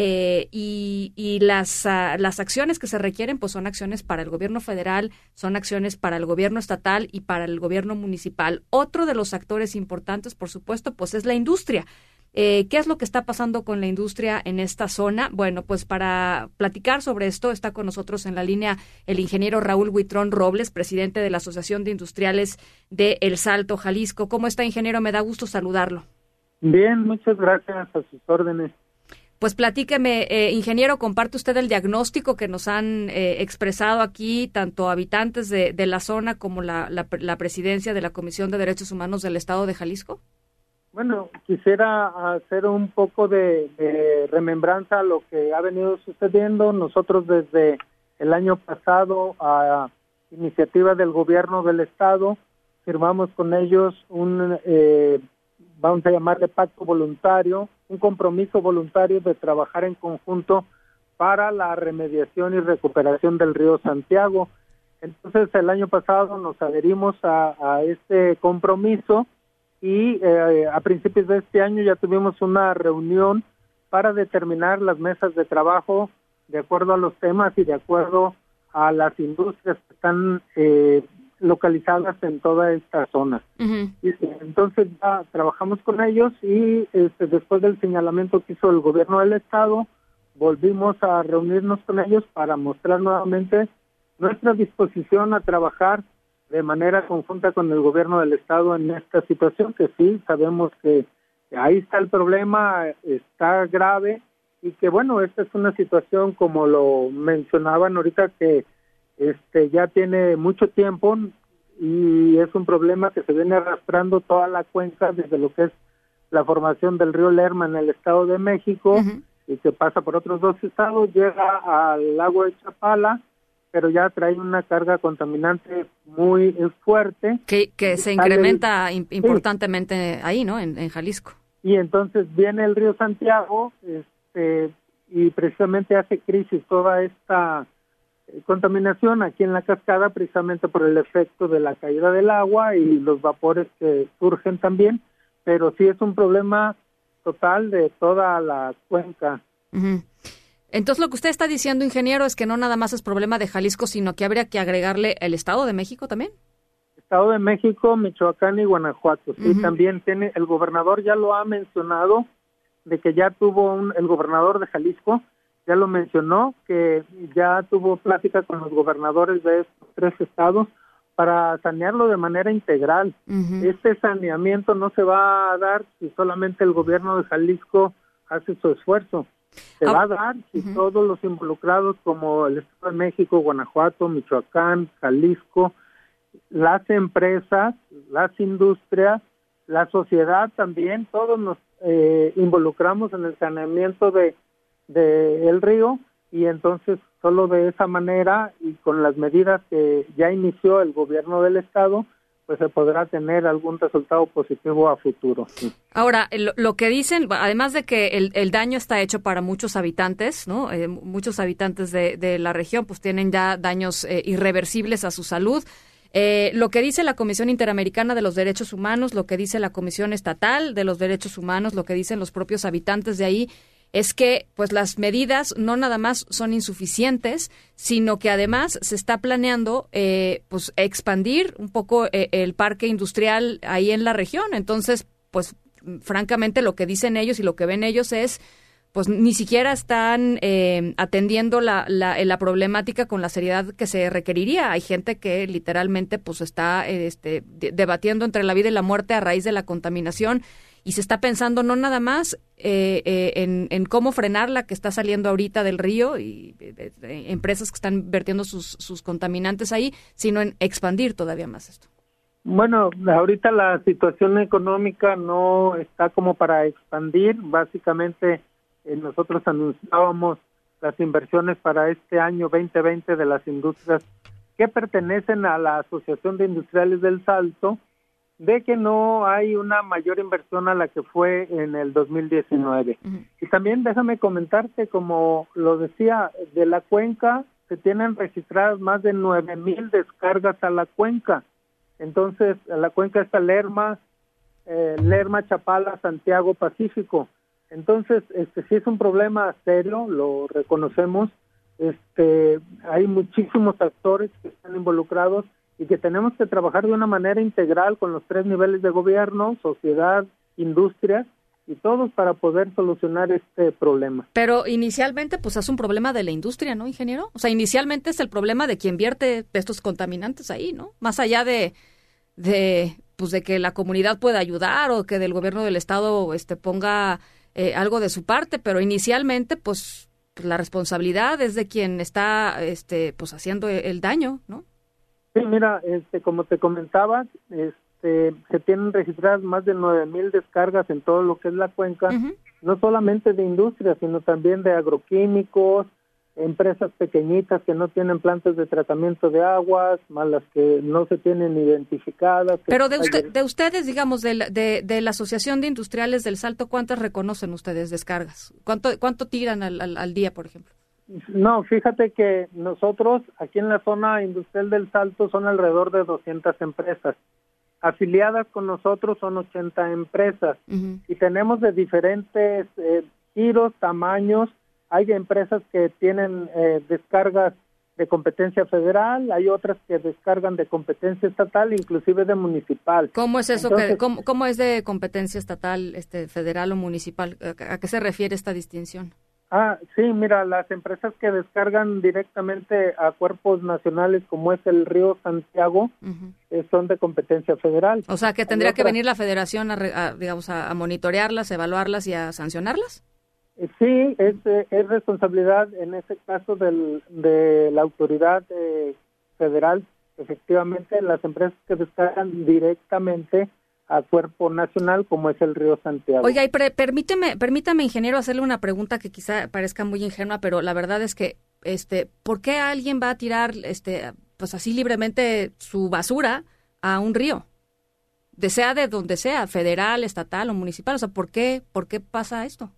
eh, y, y las, ah, las acciones que se requieren pues son acciones para el gobierno federal, son acciones para el gobierno estatal y para el gobierno municipal. Otro de los actores importantes, por supuesto, pues es la industria. Eh, ¿Qué es lo que está pasando con la industria en esta zona? Bueno, pues para platicar sobre esto está con nosotros en la línea el ingeniero Raúl Huitrón Robles, presidente de la Asociación de Industriales de El Salto, Jalisco. ¿Cómo está, ingeniero? Me da gusto saludarlo. Bien, muchas gracias a sus órdenes. Pues platíqueme, eh, ingeniero, comparte usted el diagnóstico que nos han eh, expresado aquí tanto habitantes de, de la zona como la, la, la presidencia de la Comisión de Derechos Humanos del Estado de Jalisco. Bueno, quisiera hacer un poco de, remembranza a lo que ha venido sucediendo. Nosotros desde el año pasado, a iniciativa del gobierno del estado, firmamos con ellos un, eh, vamos a llamarle pacto voluntario, un compromiso voluntario de trabajar en conjunto para la remediación y recuperación del río Santiago. Entonces, el año pasado nos adherimos a este compromiso y eh, a principios de este año ya tuvimos una reunión para determinar las mesas de trabajo de acuerdo a los temas y de acuerdo a las industrias que están eh, localizadas en toda esta zona. Uh -huh. y, entonces ya trabajamos con ellos y este, después del señalamiento que hizo el gobierno del estado, volvimos a reunirnos con ellos para mostrar nuevamente nuestra disposición a trabajar de manera conjunta con el gobierno del estado en esta situación que sí sabemos que ahí está el problema está grave y que bueno esta es una situación como lo mencionaban ahorita que este ya tiene mucho tiempo y es un problema que se viene arrastrando toda la cuenca desde lo que es la formación del río Lerma en el estado de México uh -huh. y que pasa por otros dos estados llega al lago de Chapala pero ya trae una carga contaminante muy fuerte. Que, que se incrementa el, importantemente sí. ahí, ¿no? En, en, Jalisco. Y entonces viene el río Santiago este, y precisamente hace crisis toda esta eh, contaminación aquí en la cascada precisamente por el efecto de la caída del agua y los vapores que surgen también, pero sí es un problema total de toda la cuenca. Uh -huh. Entonces, lo que usted está diciendo, ingeniero, es que no nada más es problema de Jalisco, sino que habría que agregarle el Estado de México también. Estado de México, Michoacán y Guanajuato. Sí, uh -huh. también tiene, el gobernador ya lo ha mencionado, de que ya tuvo un, el gobernador de Jalisco, ya lo mencionó, que ya tuvo plática con los gobernadores de estos tres estados para sanearlo de manera integral. Uh -huh. Este saneamiento no se va a dar si solamente el gobierno de Jalisco hace su esfuerzo se va a dar si uh -huh. todos los involucrados como el Estado de México, Guanajuato, Michoacán, Jalisco, las empresas, las industrias, la sociedad también, todos nos eh, involucramos en el saneamiento de, de el río y entonces solo de esa manera y con las medidas que ya inició el gobierno del estado pues se podrá tener algún resultado positivo a futuro. Ahora, lo, lo, que dicen, además de que el, el, daño está hecho para muchos habitantes, ¿no? Eh, muchos habitantes de, de, la región pues tienen ya daños eh, irreversibles a su salud. Eh, lo que dice la Comisión Interamericana de los Derechos Humanos, lo que dice la Comisión Estatal de los Derechos Humanos, lo que dicen los propios habitantes de ahí, es que pues las medidas no nada más son insuficientes, sino que además se está planeando eh, pues expandir un poco eh, el parque industrial ahí en la región. Entonces, pues francamente lo que dicen ellos y lo que ven ellos es pues ni siquiera están eh, atendiendo la, la, la, problemática con la seriedad que se requeriría. Hay gente que literalmente pues está este, debatiendo entre la vida y la muerte a raíz de la contaminación y se está pensando no nada más eh, eh, en, cómo frenar la que está saliendo ahorita del río y eh, empresas que están vertiendo sus, sus contaminantes ahí, sino en expandir todavía más esto. Bueno, ahorita la situación económica no está como para expandir. Básicamente, eh, nosotros anunciábamos las inversiones para este año 2020 de las industrias que pertenecen a la Asociación de Industriales del Salto de que no hay una mayor inversión a la que fue en el 2019. Uh -huh. Y también déjame comentarte, como lo decía, de la cuenca se tienen registradas más de nueve mil descargas a la cuenca. Entonces, a la cuenca está Lerma, eh, Lerma, Chapala, Santiago, Pacífico. Entonces, este sí es un problema serio, lo reconocemos. Este, hay muchísimos actores que están involucrados y que tenemos que trabajar de una manera integral con los tres niveles de gobierno, sociedad, industria y todos para poder solucionar este problema. Pero inicialmente, pues es un problema de la industria, ¿no, ingeniero? O sea, inicialmente es el problema de quien vierte estos contaminantes ahí, ¿no? Más allá de, de, pues de que la comunidad pueda ayudar o que del gobierno del estado, este, ponga eh, algo de su parte, pero inicialmente, pues, la responsabilidad es de quien está, este, pues haciendo el daño, ¿no? Sí, mira, este, como te comentaba, este, se tienen registradas más de nueve mil descargas en todo lo que es la cuenca, no solamente de industria, sino también de agroquímicos, empresas pequeñitas que no tienen plantas de tratamiento de aguas, más las que no se tienen identificadas. Pero de, usted, de ustedes, digamos, de la, de, de la Asociación de Industriales del Salto, ¿cuántas reconocen ustedes descargas? ¿Cuánto, cuánto tiran al, al, al día, por ejemplo? No, fíjate que nosotros aquí en la zona industrial del Salto son alrededor de 200 empresas. Afiliadas con nosotros son 80 empresas y tenemos de diferentes eh, giros, tamaños. Hay empresas que tienen eh, descargas de competencia federal, hay otras que descargan de competencia estatal, inclusive de municipal. ¿Cómo es eso? que, cómo, ¿Cómo es de competencia estatal, este, federal o municipal? ¿A qué se refiere esta distinción? Ah, sí, mira, las empresas que descargan directamente a cuerpos nacionales como es el Río Santiago eh, son de competencia federal. O sea, que tendría que venir la federación a, a digamos, a, a, monitorearlas, evaluarlas y a sancionarlas. Eh, sí, es, eh, es responsabilidad en ese caso del, de la autoridad federal. Efectivamente, las empresas que descargan directamente a cuerpo nacional como es el río Santiago. Oiga, y pre permíteme, permítame, ingeniero, hacerle una pregunta que quizá parezca muy ingenua, pero la verdad es que, este, ¿por qué alguien va a tirar, este, pues así libremente su basura a un río? De sea de donde sea, federal, estatal o municipal, o sea, ¿por qué, por qué pasa esto?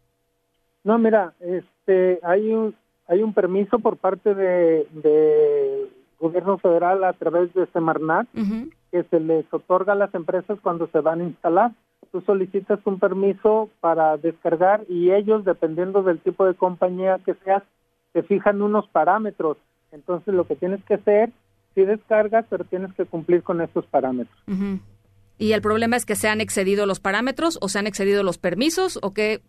No, mira, este, hay un, hay un permiso por parte de, de gobierno federal a través de Semarnat uh -huh. Que se les otorga a las empresas cuando se van a instalar. Tú solicitas un permiso para descargar y ellos, dependiendo del tipo de compañía que seas, te fijan unos parámetros. Entonces, lo que tienes que hacer, si descargas, pero tienes que cumplir con estos parámetros. ¿Y el problema es que se han excedido los parámetros o se han excedido los permisos o qué?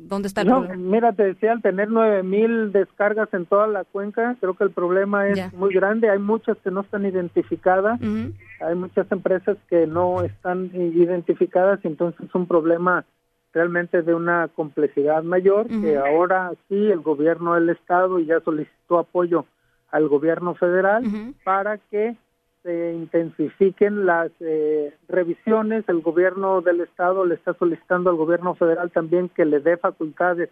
¿Dónde está el no, problema? Mira, te decía, al tener nueve mil descargas en toda la cuenca, creo que el problema es muy grande. Hay muchas que no están identificadas, hay muchas empresas que no están identificadas, y entonces es un problema realmente de una complejidad mayor, que ahora sí el gobierno del Estado ya solicitó apoyo al gobierno federal para que se intensifiquen las eh, revisiones. El gobierno del estado le está solicitando al gobierno federal también que le dé facultades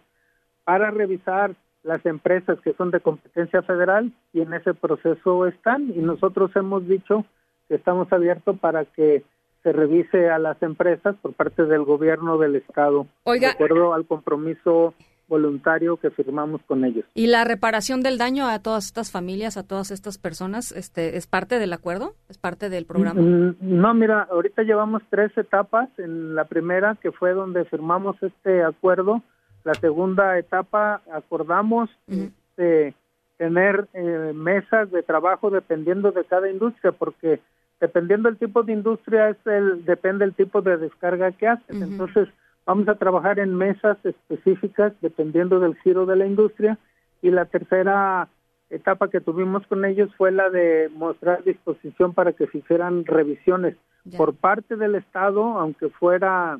para revisar las empresas que son de competencia federal y en ese proceso están y nosotros hemos dicho que estamos abiertos para que se revise a las empresas por parte del gobierno del estado Oiga. de acuerdo al compromiso voluntario que firmamos con ellos. ¿Y la reparación del daño a todas estas familias, a todas estas personas, este, es parte del acuerdo? ¿Es parte del programa? Mm, No, mira, ahorita llevamos tres etapas. En la primera, que fue donde firmamos este acuerdo, la segunda etapa acordamos este, tener eh, mesas de trabajo dependiendo de cada industria, porque dependiendo del tipo de industria es el depende el tipo de descarga que haces. Entonces vamos a trabajar en mesas específicas dependiendo del giro de la industria y la tercera etapa que tuvimos con ellos fue la de mostrar disposición para que se hicieran revisiones por parte del Estado, aunque fuera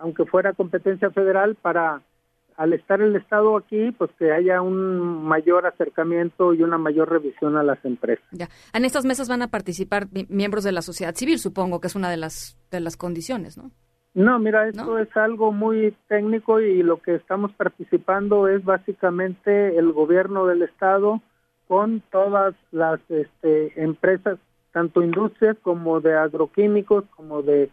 aunque fuera competencia federal, para al estar el Estado aquí, pues que haya un mayor acercamiento y una mayor revisión a las empresas. Ya. En estas mesas van a participar mi- miembros de la sociedad civil, supongo que es una de las de las condiciones, ¿no? No, mira, esto es algo muy técnico y lo que estamos participando es básicamente el gobierno del estado con todas las este, empresas, tanto industrias como de agroquímicos, como de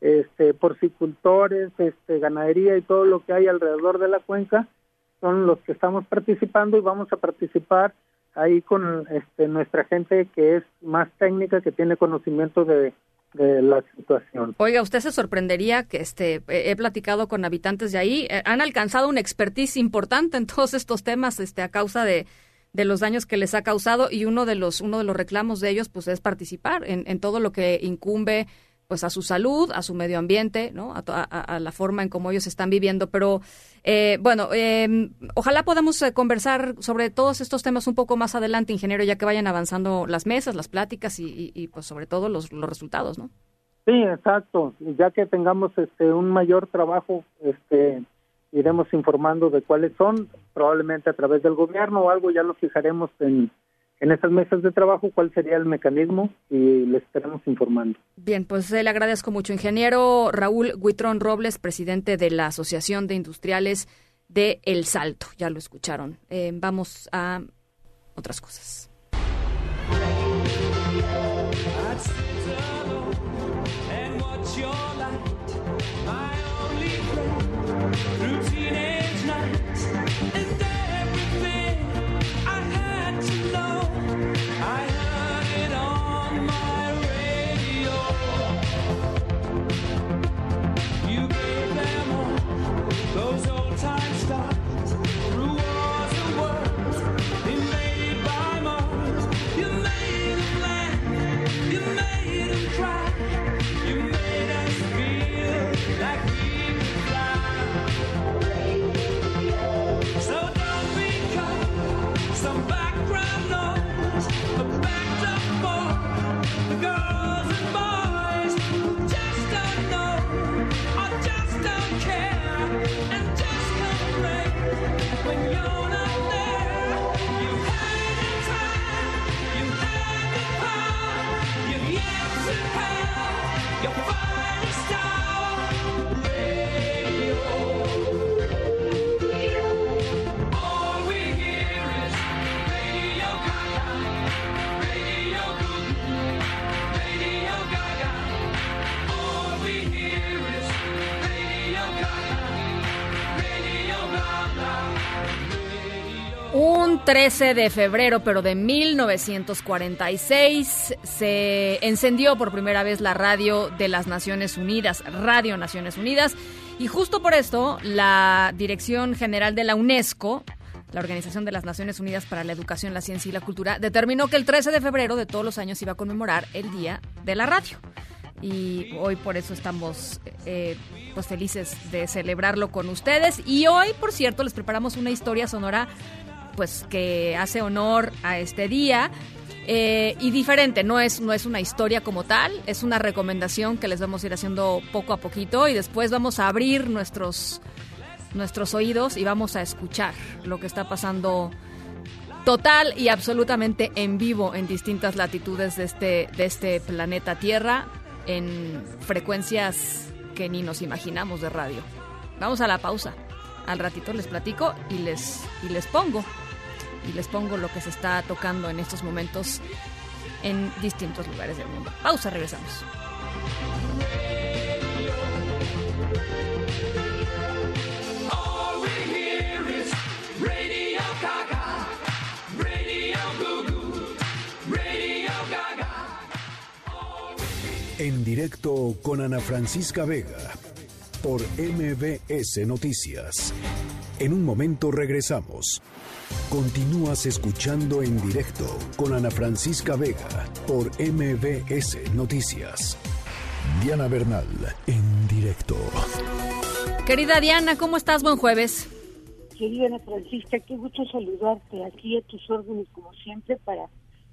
este, porcicultores, este, ganadería y todo lo que hay alrededor de la cuenca, son los que estamos participando y vamos a participar ahí con este, nuestra gente que es más técnica, que tiene conocimiento de de la situación. Oiga, usted se sorprendería que este he platicado con habitantes de ahí, eh, han alcanzado una expertise importante en todos estos temas este a causa de, de los daños que les ha causado y uno de los uno de los reclamos de ellos pues es participar en, en todo lo que incumbe pues a su salud, a su medio ambiente, ¿no? A, la forma en cómo ellos están viviendo. Pero eh, bueno, eh, ojalá podamos eh, conversar sobre todos estos temas un poco más adelante, ingeniero, ya que vayan avanzando las mesas, las pláticas y, y, pues sobre todo los, los resultados, ¿no? Sí, exacto. Ya que tengamos este un mayor trabajo, este iremos informando de cuáles son, probablemente a través del gobierno o algo ya lo fijaremos en en esas mesas de trabajo cuál sería el mecanismo y le estaremos informando. Bien, pues le agradezco mucho, ingeniero Raúl Guitrón Robles, presidente de la Asociación de Industriales de El Salto. Ya lo escucharon. Eh, vamos a otras cosas. 13 de febrero, pero de 1946, se encendió por primera vez la radio de las Naciones Unidas, Radio Naciones Unidas, y justo por esto la Dirección General de la UNESCO, la Organización de las Naciones Unidas para la Educación, la Ciencia y la Cultura, determinó que el 13 de febrero de todos los años iba a conmemorar el Día de la Radio. Y hoy por eso estamos eh, pues felices de celebrarlo con ustedes. Y hoy, por cierto, les preparamos una historia sonora pues que hace honor a este día. Eh, y diferente, no es, no es una historia como tal, es una recomendación que les vamos a ir haciendo poco a poquito y después vamos a abrir nuestros, nuestros oídos y vamos a escuchar lo que está pasando total y absolutamente en vivo en distintas latitudes de este, de este planeta Tierra en frecuencias que ni nos imaginamos de radio. Vamos a la pausa. Al ratito les platico y les, y les pongo y les pongo lo que se está tocando en estos momentos en distintos lugares del mundo. Pausa, regresamos. En directo con Ana Francisca Vega por MBS Noticias. En un momento regresamos. Continúas escuchando en directo con Ana Francisca Vega por MBS Noticias. Diana Bernal, en directo. Querida Diana, ¿cómo estás? Buen jueves. Querida Ana Francisca, qué gusto saludarte aquí a tus órdenes como siempre para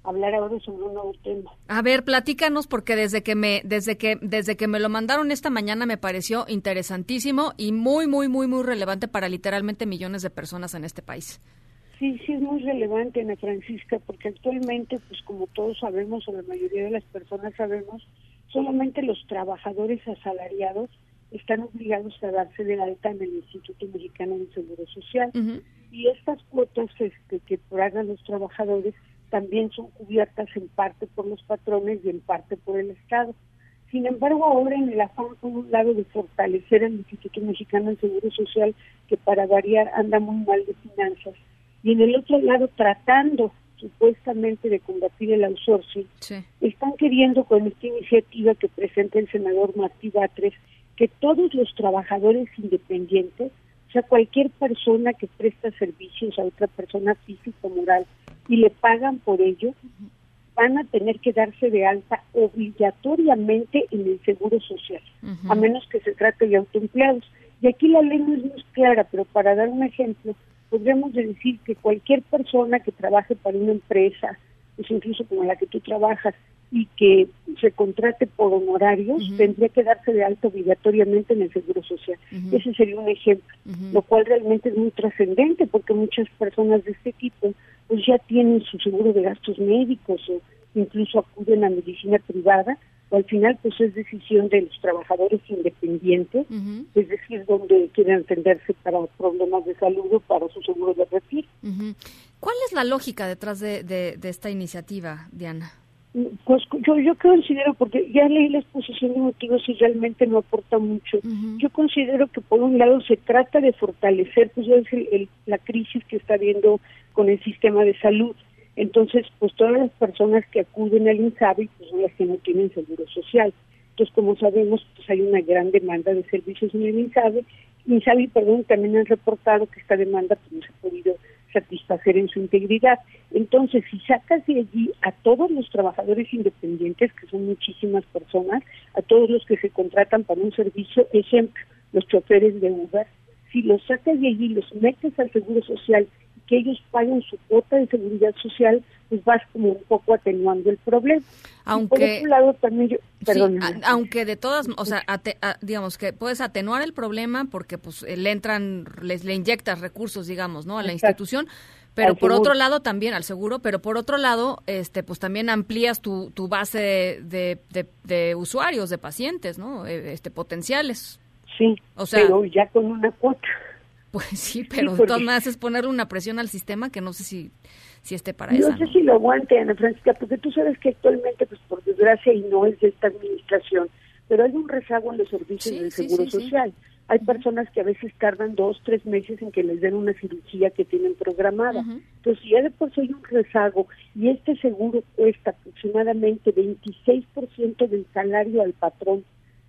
hablar ahora sobre un nuevo tema. A ver, platícanos porque desde que me desde que desde que me lo mandaron esta mañana me pareció interesantísimo y muy muy muy muy relevante para literalmente millones de personas en este país. Sí, sí es muy relevante, Ana Francisca, porque actualmente, pues como todos sabemos, o la mayoría de las personas sabemos, solamente los trabajadores asalariados están obligados a darse de alta en el Instituto Mexicano de Seguro Social. Y estas cuotas este, que pagan los trabajadores también son cubiertas en parte por los patrones y en parte por el Estado. Sin embargo, ahora en el afán, por un lado, de fortalecer el Instituto Mexicano de Seguro Social, que para variar anda muy mal de finanzas, y en el otro lado tratando supuestamente de combatir el outsourcing, están queriendo con esta iniciativa que presenta el senador Martí Batres que todos los trabajadores independientes, o sea, cualquier persona que presta servicios a otra persona física o moral y le pagan por ello, van a tener que darse de alta obligatoriamente en el Seguro Social, a menos que se trate de autoempleados. Y aquí la ley no es muy clara, pero para dar un ejemplo, podríamos decir que cualquier persona que trabaje para una empresa, pues incluso como la que tú trabajas, y que se contrate por honorarios, tendría que darse de alta obligatoriamente en el Seguro Social. Ese sería un ejemplo, lo cual realmente es muy trascendente porque muchas personas de este tipo pues ya tienen su seguro de gastos médicos o incluso acuden a medicina privada, al final pues es decisión de los trabajadores independientes, es decir, donde quieren atenderse para problemas de salud o para su seguro de retiro. ¿Cuál es la lógica detrás de, de esta iniciativa, Diana? Pues yo, yo considero, porque ya leí la exposición de motivos y realmente no aporta mucho, yo considero que por un lado se trata de fortalecer pues el, la crisis que está habiendo con el sistema de salud. Entonces, pues todas las personas que acuden al INSABI, pues son las que no tienen seguro social. Entonces, como sabemos, pues hay una gran demanda de servicios en el INSABI. INSABI, perdón, también han reportado que esta demanda pues, no se ha podido satisfacer en su integridad. Entonces, si sacas de allí a todos los trabajadores independientes, que son muchísimas personas, a todos los que se contratan para un servicio, ejemplo, los choferes de Uber, si los sacas de allí los metes al Seguro Social que ellos paguen su cuota de seguridad social, pues vas como un poco atenuando el problema. Aunque, por otro lado, también yo, perdón, aunque de todas, o sea, digamos que puedes atenuar el problema porque pues le entran, les le inyectas recursos, digamos, ¿no? A la institución, pero por otro lado también al seguro, pero por otro lado, este, pues también amplías tu, tu base de, de, usuarios, de pacientes, ¿no? Eh, este, potenciales. Sí, o sea, pero ya con una cuota. Pues [laughs] sí, pero sí, entonces es ponerle una presión al sistema que no sé si, si esté para eso. No sé si lo aguante, Ana Francisca, porque tú sabes que actualmente, pues por desgracia, y no es de esta administración, pero hay un rezago en los servicios del Seguro Social. Hay personas que a veces tardan dos, tres meses en que les den una cirugía que tienen programada. Entonces, si ya de por sí hay un rezago y este seguro cuesta aproximadamente 26% del salario al patrón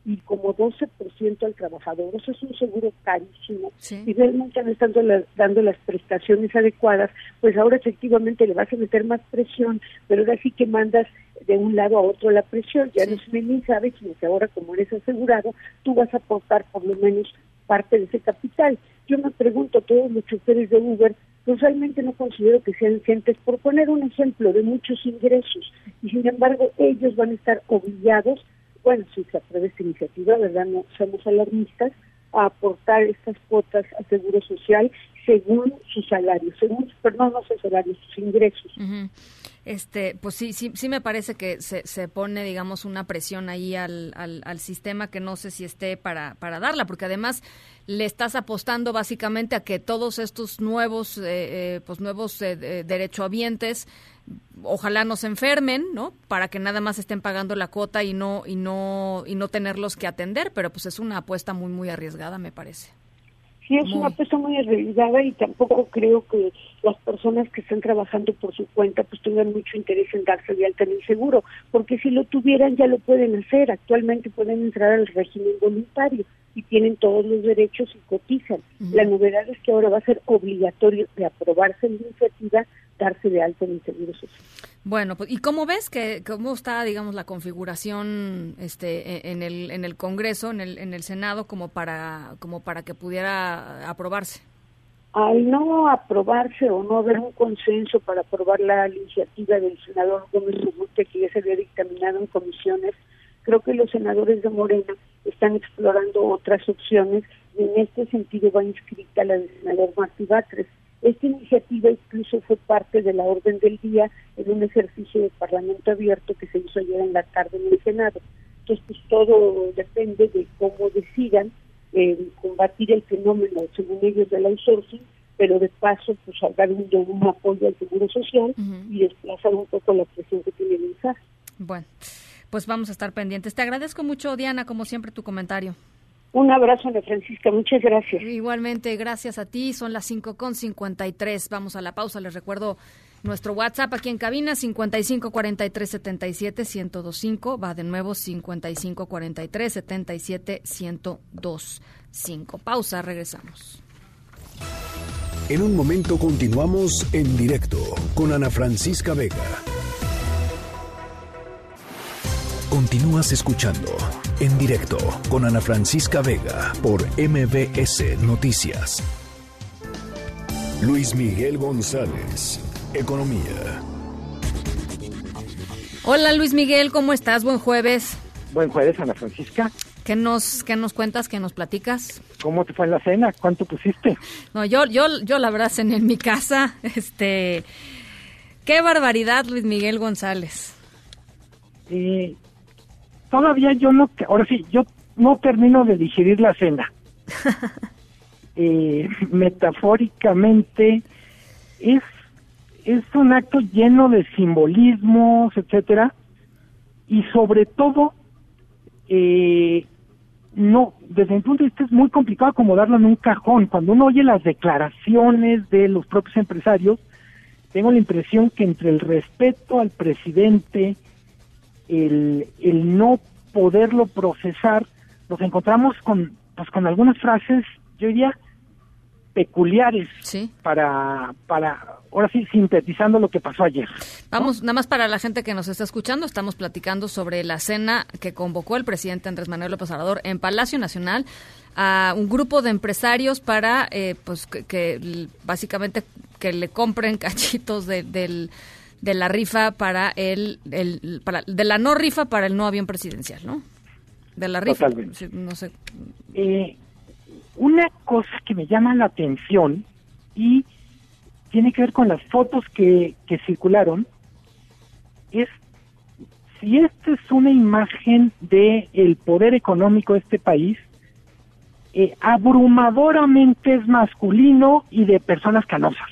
y como 12% al trabajador. Eso es un seguro carísimo. Y realmente no están dando las, prestaciones adecuadas, pues ahora efectivamente le vas a meter más presión, pero ahora sí que mandas de un lado a otro la presión. Ya no es ni sabes, sino que ahora como eres asegurado, tú vas a aportar por lo menos parte de ese capital. Yo me pregunto, todos los choferes de Uber, pues realmente no considero que sean gentes, por poner un ejemplo, de muchos ingresos. Y sin embargo, ellos van a estar obligados bueno, si se aprueba esta iniciativa, ¿verdad? No somos alarmistas, a aportar estas cuotas a Seguro Social según su salario, según, perdón, no su salario, sus ingresos. Este, pues sí, sí, sí me parece que se, se pone, digamos, una presión ahí al, al, sistema que no sé si esté para, para darla, porque además le estás apostando básicamente a que todos estos nuevos, eh, eh, pues nuevos eh, derechohabientes ojalá no se enfermen, ¿no? Para que nada más estén pagando la cuota y no y no y no tenerlos que atender, pero pues es una apuesta muy muy arriesgada, me parece. Sí, es una apuesta muy arriesgada y tampoco creo que las personas que están trabajando por su cuenta pues tengan mucho interés en darse de alta en el seguro, porque si lo tuvieran ya lo pueden hacer. Actualmente pueden entrar al régimen voluntario y tienen todos los derechos y cotizan. La novedad es que ahora va a ser obligatorio de aprobarse la iniciativa darse de alta en el seguro social. Bueno, pues, ¿y cómo ves que cómo está, digamos, la configuración este, e, en el en el Congreso, en el en el Senado, como para como para que pudiera aprobarse? Al no aprobarse o no haber un consenso para aprobar la iniciativa del senador Gómez Urrutia, que ya se había dictaminado en comisiones, creo que los senadores de Morena están explorando otras opciones y en este sentido va inscrita la del senador Martí Batres esta iniciativa incluso fue parte de la orden del día en un ejercicio de Parlamento abierto que se hizo ayer en la tarde en el Senado. Entonces, pues todo depende de cómo decidan eh, combatir el fenómeno, según ellos, del outsourcing, pero de paso, pues dar un, un apoyo al Seguro Social y desplazar un poco la presión que tiene el. Bueno, pues vamos a estar pendientes. Te agradezco mucho, Diana, como siempre, tu comentario. Un abrazo, Ana Francisca. Muchas gracias. Igualmente, gracias a ti. Son las 5 con 53. Vamos a la pausa. Les recuerdo Nuestro WhatsApp aquí en cabina 55 43 77 1025 va de nuevo 55 43 77 1025. Pausa, regresamos. En un momento continuamos en directo con Ana Francisca Vega. Continúas escuchando en directo con Ana Francisca Vega por MBS Noticias. Luis Miguel González, Economía. Hola Luis Miguel, ¿cómo estás? Buen jueves. Buen jueves, Ana Francisca. ¿Qué nos, qué nos cuentas, qué nos platicas? ¿Cómo te fue en la cena? ¿Cuánto pusiste? No, yo, yo, yo la verdad cené en mi casa. [laughs] Este, qué barbaridad, Luis Miguel González. Todavía yo no, ahora sí, yo no termino de digerir la cena. [laughs] eh, metafóricamente es es un acto lleno de simbolismos, etcétera, y sobre todo eh, no, desde mi punto de vista es muy complicado acomodarlo en un cajón. Cuando uno oye las declaraciones de los propios empresarios, tengo la impresión que entre el respeto al presidente, el, el no poderlo procesar, nos encontramos con, pues, con algunas frases, yo diría, peculiares para, para, ahora sí, sintetizando lo que pasó ayer. Vamos, nada más para la gente que nos está escuchando, estamos platicando sobre la cena que convocó el presidente Andrés Manuel López Obrador en Palacio Nacional a un grupo de empresarios para, eh, pues, que, básicamente que le compren [laughs] cachitos de, del de la rifa para el, el para, de la no rifa para el no avión presidencial, ¿no? De la rifa, no sé. Eh, una cosa que me llama la atención y tiene que ver con las fotos que, que circularon es si esta es una imagen de el poder económico de este país, eh, abrumadoramente es masculino y de personas canosas.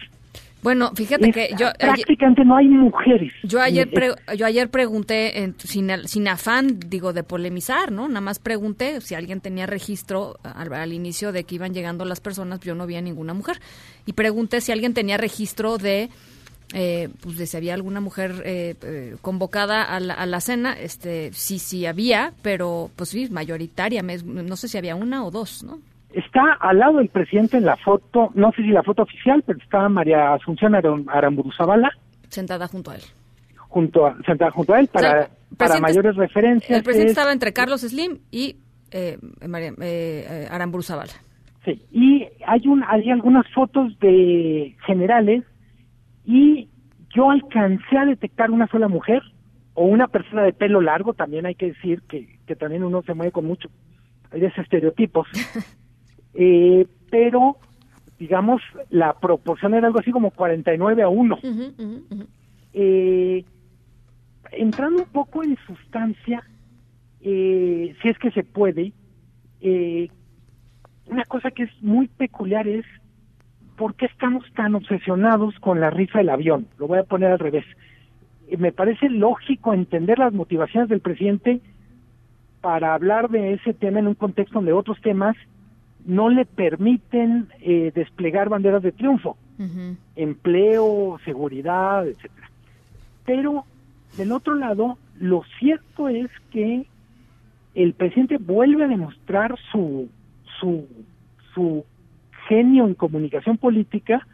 Bueno, fíjate que yo prácticamente no hay mujeres. Yo ayer yo ayer pregunté en, sin, sin afán digo de polemizar, ¿no? Nada más pregunté si alguien tenía registro al, inicio de que iban llegando las personas, yo no vi a ninguna mujer y pregunté si alguien tenía registro de eh, pues de si había alguna mujer eh, eh, convocada a la, a la, cena, este sí sí había, pero pues sí mayoritaria, no sé si había una o dos, ¿no? Está al lado del presidente en la foto, no sé si la foto oficial, pero está María Asunción Aramburu Zavala. Sentada junto a él. Junto a, sentada junto a él para, para mayores referencias. El presidente estaba entre Carlos Slim y eh, María, eh, Aramburu Zavala. Sí, y hay, un, hay algunas fotos de generales y yo alcancé a detectar una sola mujer o una persona de pelo largo, también hay que decir que, que también uno se mueve con mucho, hay esos estereotipos. [laughs] eh, pero digamos la proporción era algo así como 49 a 1. Eh, entrando un poco en sustancia, eh, si es que se puede, eh, una cosa que es muy peculiar es por qué estamos tan obsesionados con la rifa del avión. Lo voy a poner al revés. me parece lógico entender las motivaciones del presidente para hablar de ese tema en un contexto donde otros temas no le permiten eh, desplegar banderas de triunfo, empleo, seguridad, etcétera. Pero del otro lado, lo cierto es que el presidente vuelve a demostrar su su su genio en comunicación política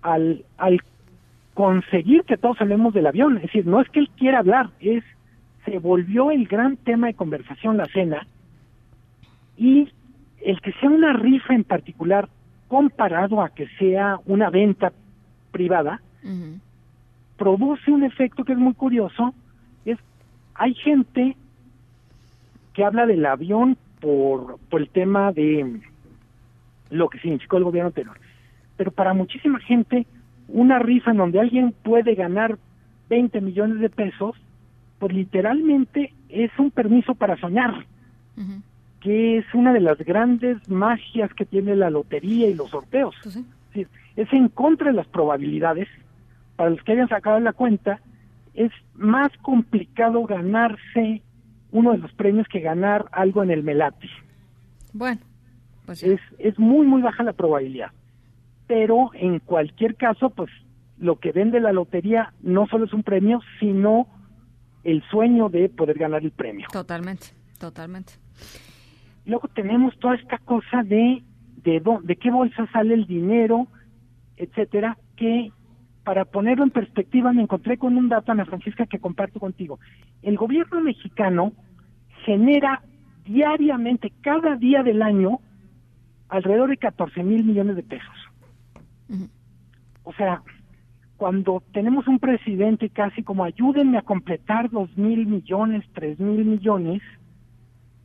al al conseguir que todos hablemos del avión, es decir, no es que él quiera hablar, es se volvió el gran tema de conversación la cena y el que sea una rifa en particular comparado a que sea una venta privada, produce un efecto que es muy curioso, es hay gente que habla del avión por, por el tema de lo que significó el gobierno anterior, pero para muchísima gente una rifa en donde alguien puede ganar 20 millones de pesos, pues literalmente es un permiso para soñar que es una de las grandes magias que tiene la lotería y los sorteos. Pues es en contra de las probabilidades. Para los que hayan sacado la cuenta, es más complicado ganarse uno de los premios que ganar algo en el Melati. Bueno, pues es, es muy, muy baja la probabilidad. Pero en cualquier caso, pues lo que vende la lotería no solo es un premio, sino el sueño de poder ganar el premio. Totalmente, totalmente. Luego tenemos toda esta cosa de de, dó- de qué bolsa sale el dinero, etcétera, que para ponerlo en perspectiva me encontré con un dato, Ana Francisca, que comparto contigo. El gobierno mexicano genera diariamente, cada día del año, alrededor de 14 mil millones de pesos. O sea, cuando tenemos un presidente casi como ayúdenme a completar dos mil millones, tres mil millones,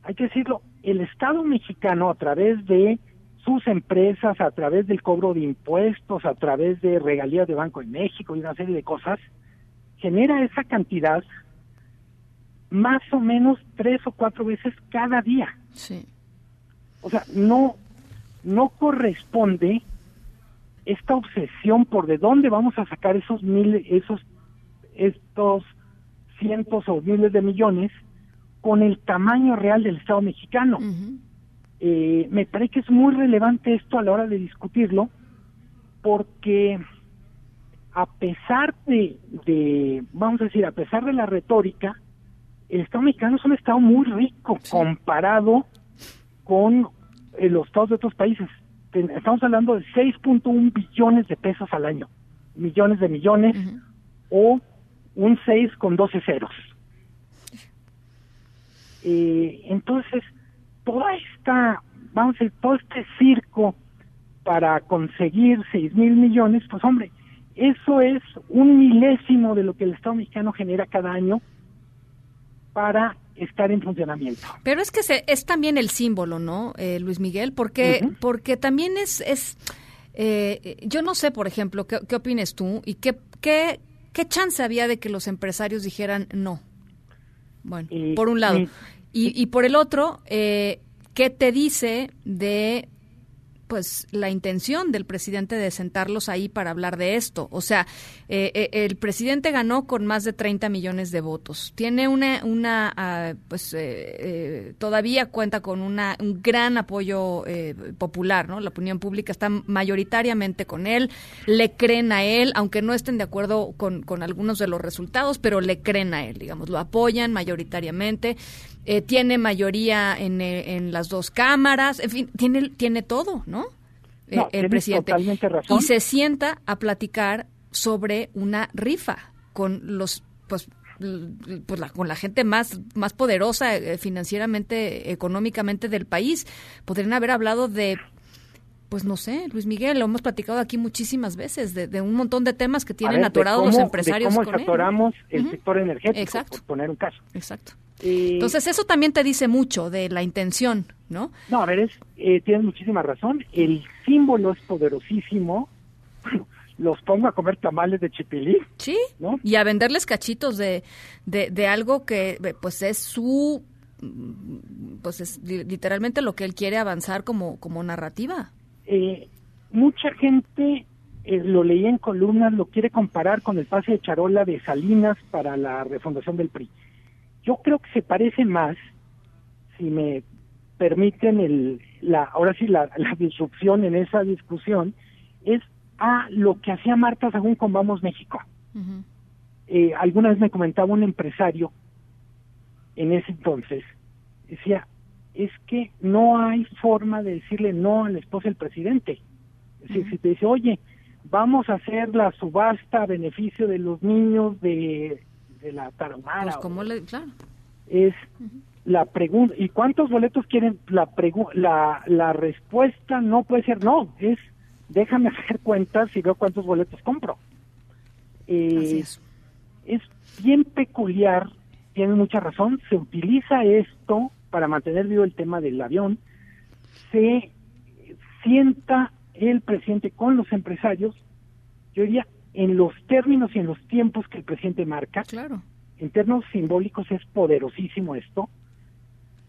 hay que decirlo, el Estado mexicano a través de sus empresas, a través del cobro de impuestos, a través de regalías de Banco de México y una serie de cosas, genera esa cantidad más o menos tres o cuatro veces cada día. Sí. O sea, no, no corresponde esta obsesión por de dónde vamos a sacar esos mil, esos, estos cientos o miles de millones con el tamaño real del Estado mexicano. Eh, me parece que es muy relevante esto a la hora de discutirlo, porque a pesar de, de, vamos a decir, a pesar de la retórica, el Estado mexicano es un Estado muy rico comparado con eh, los estados de otros países. Estamos hablando de 6.1 billones de pesos al año, millones de millones, o un 6 con 12 ceros. Eh, entonces, toda esta, vamos a decir, todo este circo para conseguir 6 mil millones, pues hombre, eso es un milésimo de lo que el Estado mexicano genera cada año para estar en funcionamiento. Pero es que se- es también el símbolo, ¿no, eh, Luis Miguel? Porque, porque también es, es eh, yo no sé, por ejemplo, ¿qué, qué opines tú? ¿Y qué, qué, qué chance había de que los empresarios dijeran no? Bueno, por un lado. Y, y por el otro, eh, ¿qué te dice de pues la intención del presidente de sentarlos ahí para hablar de esto. O sea, eh, eh, el presidente ganó con más de 30 millones de votos. Tiene una, una ah, pues eh, eh, todavía cuenta con una, un gran apoyo eh, popular, ¿no? La opinión pública está mayoritariamente con él, le creen a él, aunque no estén de acuerdo con, con algunos de los resultados, pero le creen a él, digamos, lo apoyan mayoritariamente. Eh, tiene mayoría en, eh, en las dos cámaras, en fin, tiene, tiene todo, ¿no? Eh, el presidente. totalmente razón. Y se sienta a platicar sobre una rifa con los, pues, pues la, con la gente más, más poderosa eh, financieramente, económicamente del país. Podrían haber hablado de pues no sé, Luis Miguel, lo hemos platicado aquí muchísimas veces, de, de un montón de temas que tienen ver, atorados los empresarios de cómo con él. saturamos el sector energético, Exacto. por poner un caso. Exacto. Eh, Entonces eso también te dice mucho de la intención, ¿no? No, a ver, es, eh, tienes muchísima razón. El símbolo es poderosísimo. [clears throat] Los pongo a comer tamales de chipilín. Sí, y a venderles cachitos de, de, de algo que eh, pues es su mm, pues es li- literalmente lo que él quiere avanzar como, como narrativa. Eh, mucha gente eh, lo leía en columnas, lo quiere comparar con el pase de charola de Salinas para la refundación del PRI. Yo creo que se parece más, si me permiten el, la, ahora sí la, la disrupción en esa discusión, es a lo que hacía Marta Sagún con Vamos México. Eh, alguna vez me comentaba un empresario en ese entonces, decía, es que no hay forma de decirle no a la esposa del presidente. Es decir, si te dice, oye, vamos a hacer la subasta a beneficio de los niños de, de la Tarahumara, Pues como le, claro. es la pregunta, ¿y cuántos boletos quieren? La, pregu- la, la respuesta no puede ser no, es déjame hacer [laughs] cuentas y veo cuántos boletos compro. Eh, es bien peculiar, tiene mucha razón, se utiliza esto para mantener vivo el tema del avión, se sienta el presidente con los empresarios, yo diría, en los términos y en los tiempos que el presidente marca. Claro. En términos simbólicos es poderosísimo esto,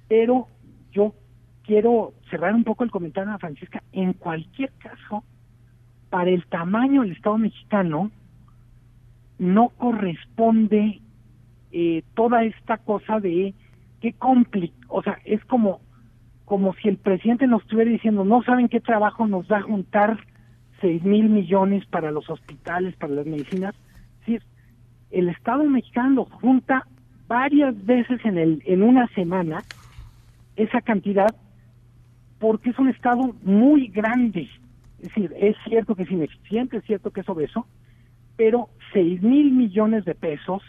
pero yo quiero cerrar un poco el comentario a Francisca. En cualquier caso, para el tamaño del Estado mexicano, no corresponde eh, toda esta cosa de qué compli o sea, es como como si el presidente nos estuviera diciendo, no saben qué trabajo nos va a juntar 6 mil millones para los hospitales, para las medicinas. Es decir, el Estado mexicano junta varias veces en, el, en una semana esa cantidad porque es un Estado muy grande. Es decir, es cierto que es ineficiente, es cierto que es obeso, pero 6 mil millones de pesos,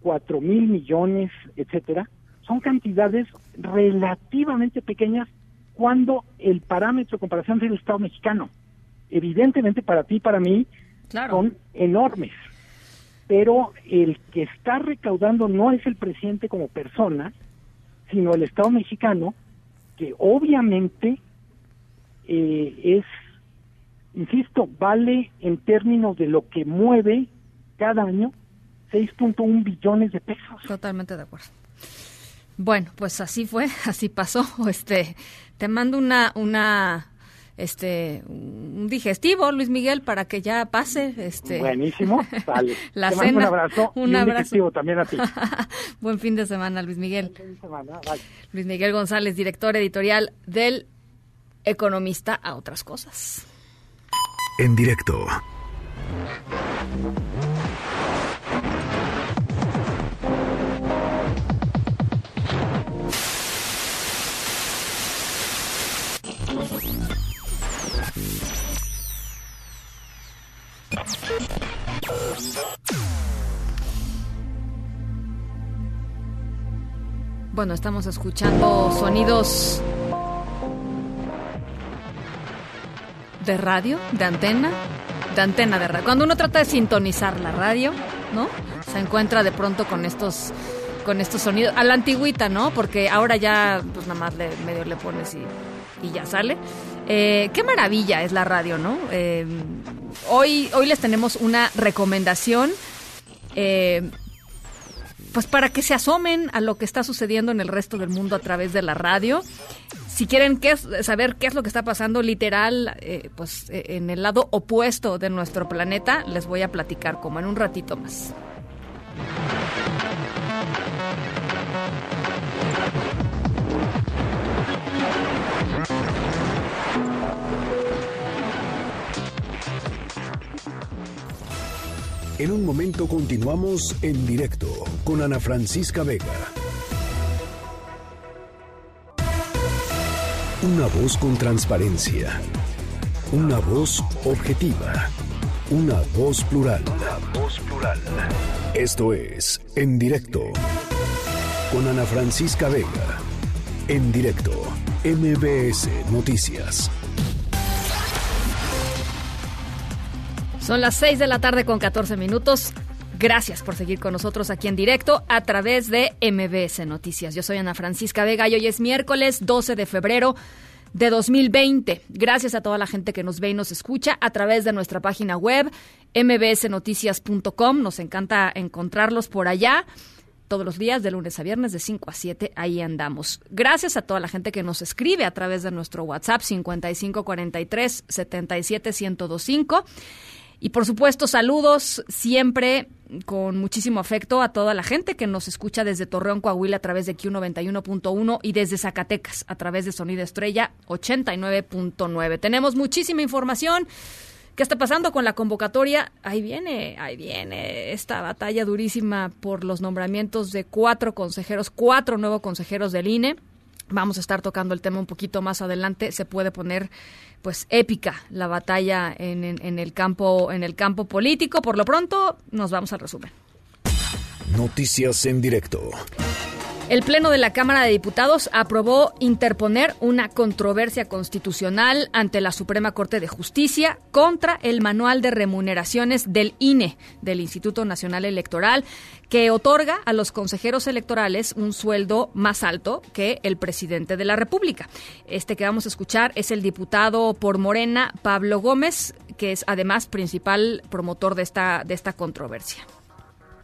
4 mil millones, etcétera, son cantidades relativamente pequeñas cuando el parámetro de comparación es el Estado mexicano. Evidentemente para ti y para mí son enormes, pero el que está recaudando no es el presidente como persona, sino el Estado mexicano, que obviamente eh, es, insisto, vale en términos de lo que mueve cada año 6.1 billones de pesos. Totalmente de acuerdo. Bueno, pues así fue, [laughs] así pasó. Este, te mando una, una, este, un digestivo, Luis Miguel, para que ya pase. Este, Buenísimo, vale. [laughs] La Te cena. un abrazo, Un y un abrazo. digestivo también a ti. [laughs] Buen fin de semana, Luis Miguel. Fin de semana, bye. Luis Miguel González, director editorial del Economista a otras cosas. En directo. Bueno, estamos escuchando sonidos de radio, de antena, de antena de radio. Cuando uno trata de sintonizar la radio, ¿no? Se encuentra de pronto con estos con estos sonidos a la antigüita, ¿no? Porque ahora ya pues nada más le, medio le pones y, y ya sale. Eh, qué maravilla es la radio, ¿no? Eh, hoy hoy les tenemos una recomendación. Eh, pues para que se asomen a lo que está sucediendo en el resto del mundo a través de la radio. Si quieren saber qué es lo que está pasando literal, pues en el lado opuesto de nuestro planeta, les voy a platicar como en un ratito más. En un momento continuamos en directo con Ana Francisca Vega. Una voz con transparencia. Una voz objetiva. Una voz plural. Una voz plural. Esto es En directo con Ana Francisca Vega. En directo. MBS Noticias. Son las 6 de la tarde con 14 minutos. Gracias por seguir con nosotros aquí en directo a través de MBS Noticias. Yo soy Ana Francisca Vega y hoy es miércoles 12 de febrero de 2020. Gracias a toda la gente que nos ve y nos escucha a través de nuestra página web mbsnoticias.com. Nos encanta encontrarlos por allá todos los días, de lunes a viernes, de 5 a 7, ahí andamos. Gracias a toda la gente que nos escribe a través de nuestro WhatsApp 5543 77125. Y por supuesto, saludos siempre con muchísimo afecto a toda la gente que nos escucha desde Torreón, Coahuila a través de Q91.1 y desde Zacatecas a través de Sonido Estrella 89.9. Tenemos muchísima información. ¿Qué está pasando con la convocatoria? Ahí viene, ahí viene esta batalla durísima por los nombramientos de cuatro consejeros, cuatro nuevos consejeros del INE. Vamos a estar tocando el tema un poquito más adelante. Se puede poner, pues, épica la batalla en, el campo, en el campo político. Por lo pronto, nos vamos al resumen. Noticias en directo. El Pleno de la Cámara de Diputados aprobó interponer una controversia constitucional ante la Suprema Corte de Justicia contra el manual de remuneraciones del INE, del Instituto Nacional Electoral, que otorga a los consejeros electorales un sueldo más alto que el presidente de la República. Este que vamos a escuchar es el diputado por Morena, Pablo Gómez, que es además principal promotor de esta, de esta controversia.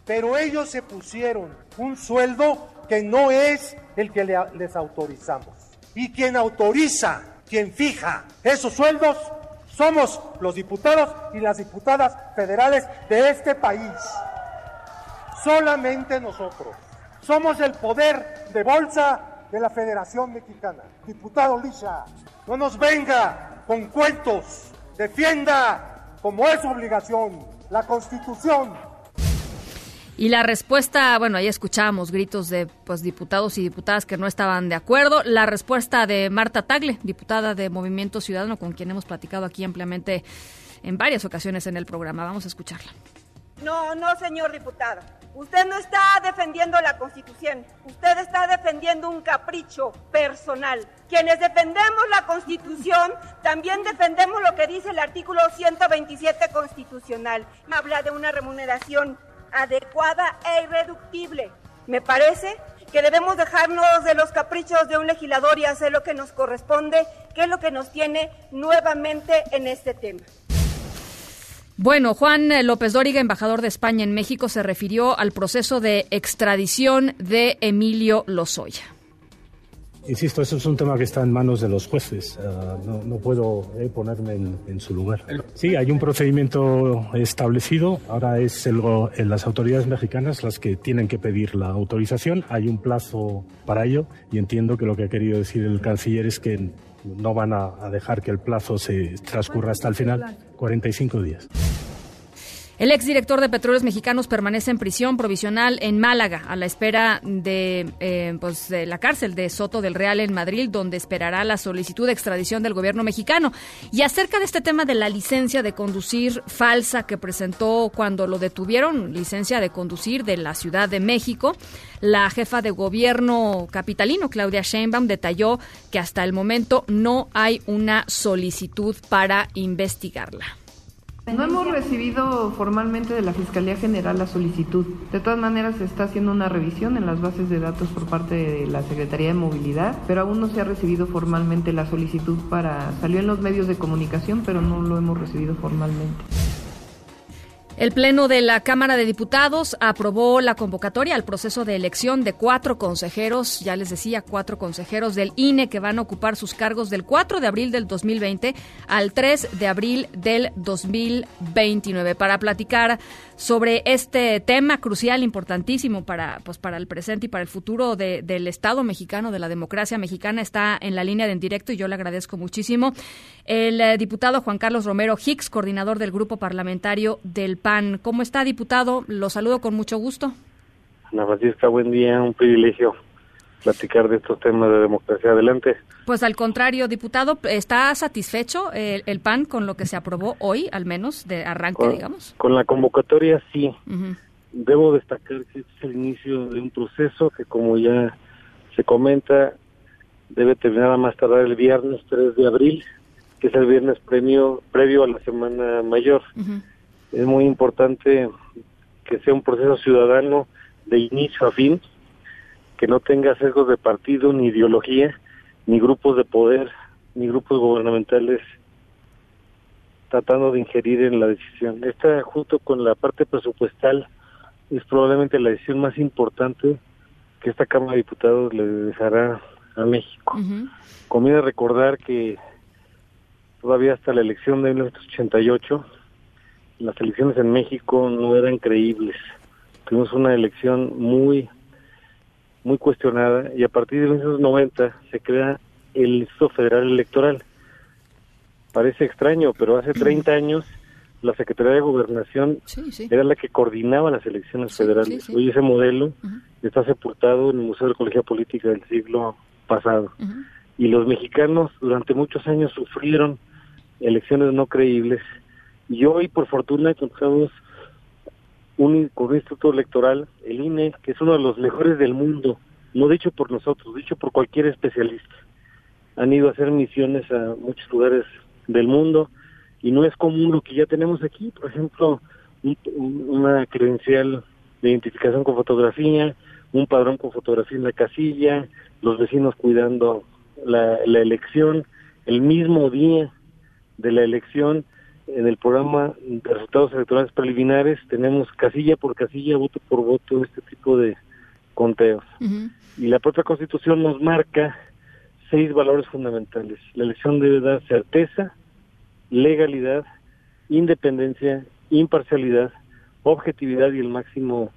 pero ellos se pusieron un sueldo que no es el que le- les autorizamos. Y quien autoriza, quien fija esos sueldos, somos los diputados y las diputadas federales de este país. Solamente nosotros. Somos el poder de bolsa de la Federación Mexicana. Diputado Lisa, no nos venga con cuentos defienda, como es su obligación, la Constitución. Y la respuesta, bueno, ahí escuchábamos gritos de pues diputados y diputadas que no estaban de acuerdo. La respuesta de Marta Tagle, diputada de Movimiento Ciudadano, con quien hemos platicado aquí ampliamente en varias ocasiones en el programa. Vamos a escucharla. No, no, señor diputado. Usted no está defendiendo la Constitución. Usted está defendiendo un capricho personal. Quienes defendemos la Constitución también defendemos lo que dice el artículo 127 constitucional. Habla de una remuneración adecuada e irreductible. Me parece que debemos dejarnos de los caprichos de un legislador y hacer lo que nos corresponde, que es lo que nos tiene nuevamente en este tema. Bueno, Juan López Dóriga, embajador de España en México, se refirió al proceso de extradición de Emilio Lozoya. Insisto, eso es un tema que está en manos de los jueces. Uh, no, no, puedo eh, ponerme en, en, su lugar. Sí, hay un procedimiento establecido. Ahora es el, el, las autoridades mexicanas las que tienen que pedir la autorización. Hay un plazo para ello y entiendo que lo que ha querido decir el canciller es que no van a, a dejar que el plazo se transcurra hasta el final. 45 días. El exdirector de Petróleos Mexicanos permanece en prisión provisional en Málaga a la espera de, eh, pues, de la cárcel de Soto del Real en Madrid, donde esperará la solicitud de extradición del gobierno mexicano. Y acerca de este tema de la licencia de conducir falsa que presentó cuando lo detuvieron, licencia de conducir de la Ciudad de México, la jefa de gobierno capitalino, Claudia Sheinbaum, detalló que hasta el momento no hay una solicitud para investigarla. No hemos recibido formalmente de la Fiscalía General la solicitud. De todas maneras, se está haciendo una revisión en las bases de datos por parte de la Secretaría de Movilidad, pero aún no se ha recibido formalmente la solicitud para... Salió en los medios de comunicación, pero no lo hemos recibido formalmente. El Pleno de la Cámara de Diputados aprobó la convocatoria al proceso de elección de cuatro consejeros, ya les decía, cuatro consejeros del INE que van a ocupar sus cargos del 4 de abril del 2020 al 3 de abril del 2029. Para platicar sobre este tema crucial, importantísimo para, pues, para el presente y para el futuro de, del Estado mexicano, de la democracia mexicana, está en la línea de en directo y yo le agradezco muchísimo. El eh, diputado Juan Carlos Romero Hicks, coordinador del grupo parlamentario del PAN. ¿Cómo está, diputado? Lo saludo con mucho gusto. Ana Francisca, buen día, un privilegio platicar de estos temas de democracia. Adelante. Pues al contrario, diputado, ¿está satisfecho el, el, PAN con lo que se aprobó hoy, al menos, de arranque, con, digamos? Con la convocatoria, sí. Uh -huh. Debo destacar que este es el inicio de un proceso que, como ya se comenta, debe terminar a más tardar el viernes 3 de abril, que es el viernes premio, previo a la Semana Mayor. Uh -huh. Es muy importante que sea un proceso ciudadano de inicio a fin, que no tenga sesgos de partido ni ideología, ni grupos de poder, ni grupos gubernamentales tratando de ingerir en la decisión. Esta, junto con la parte presupuestal, es probablemente la decisión más importante que esta Cámara de Diputados le dejará a México. Uh -huh. Conviene recordar que todavía hasta la elección de 1988, las elecciones en México no eran creíbles. Tuvimos una elección muy muy cuestionada y a partir de 1990 se crea el Instituto Federal Electoral. Parece extraño, pero hace 30 años la Secretaría de Gobernación sí, sí. era la que coordinaba las elecciones sí, federales. Hoy ese modelo uh -huh. está sepultado en el Museo de Ecología Política del siglo pasado. Uh -huh. Y los mexicanos durante muchos años sufrieron elecciones no creíbles y hoy, por fortuna, contamos un, con un instituto electoral, el INE, que es uno de los mejores del mundo, no dicho por nosotros, dicho por cualquier especialista. Han ido a hacer misiones a muchos lugares del mundo y no es común lo que ya tenemos aquí, por ejemplo, un, una credencial de identificación con fotografía, un padrón con fotografía en la casilla, los vecinos cuidando la, la elección, el mismo día de la elección, en el programa de resultados electorales preliminares tenemos casilla por casilla, voto por voto, este tipo de conteos. Uh -huh. Y la propia Constitución nos marca seis valores fundamentales. La elección debe dar certeza, legalidad, independencia, imparcialidad, objetividad y el máximo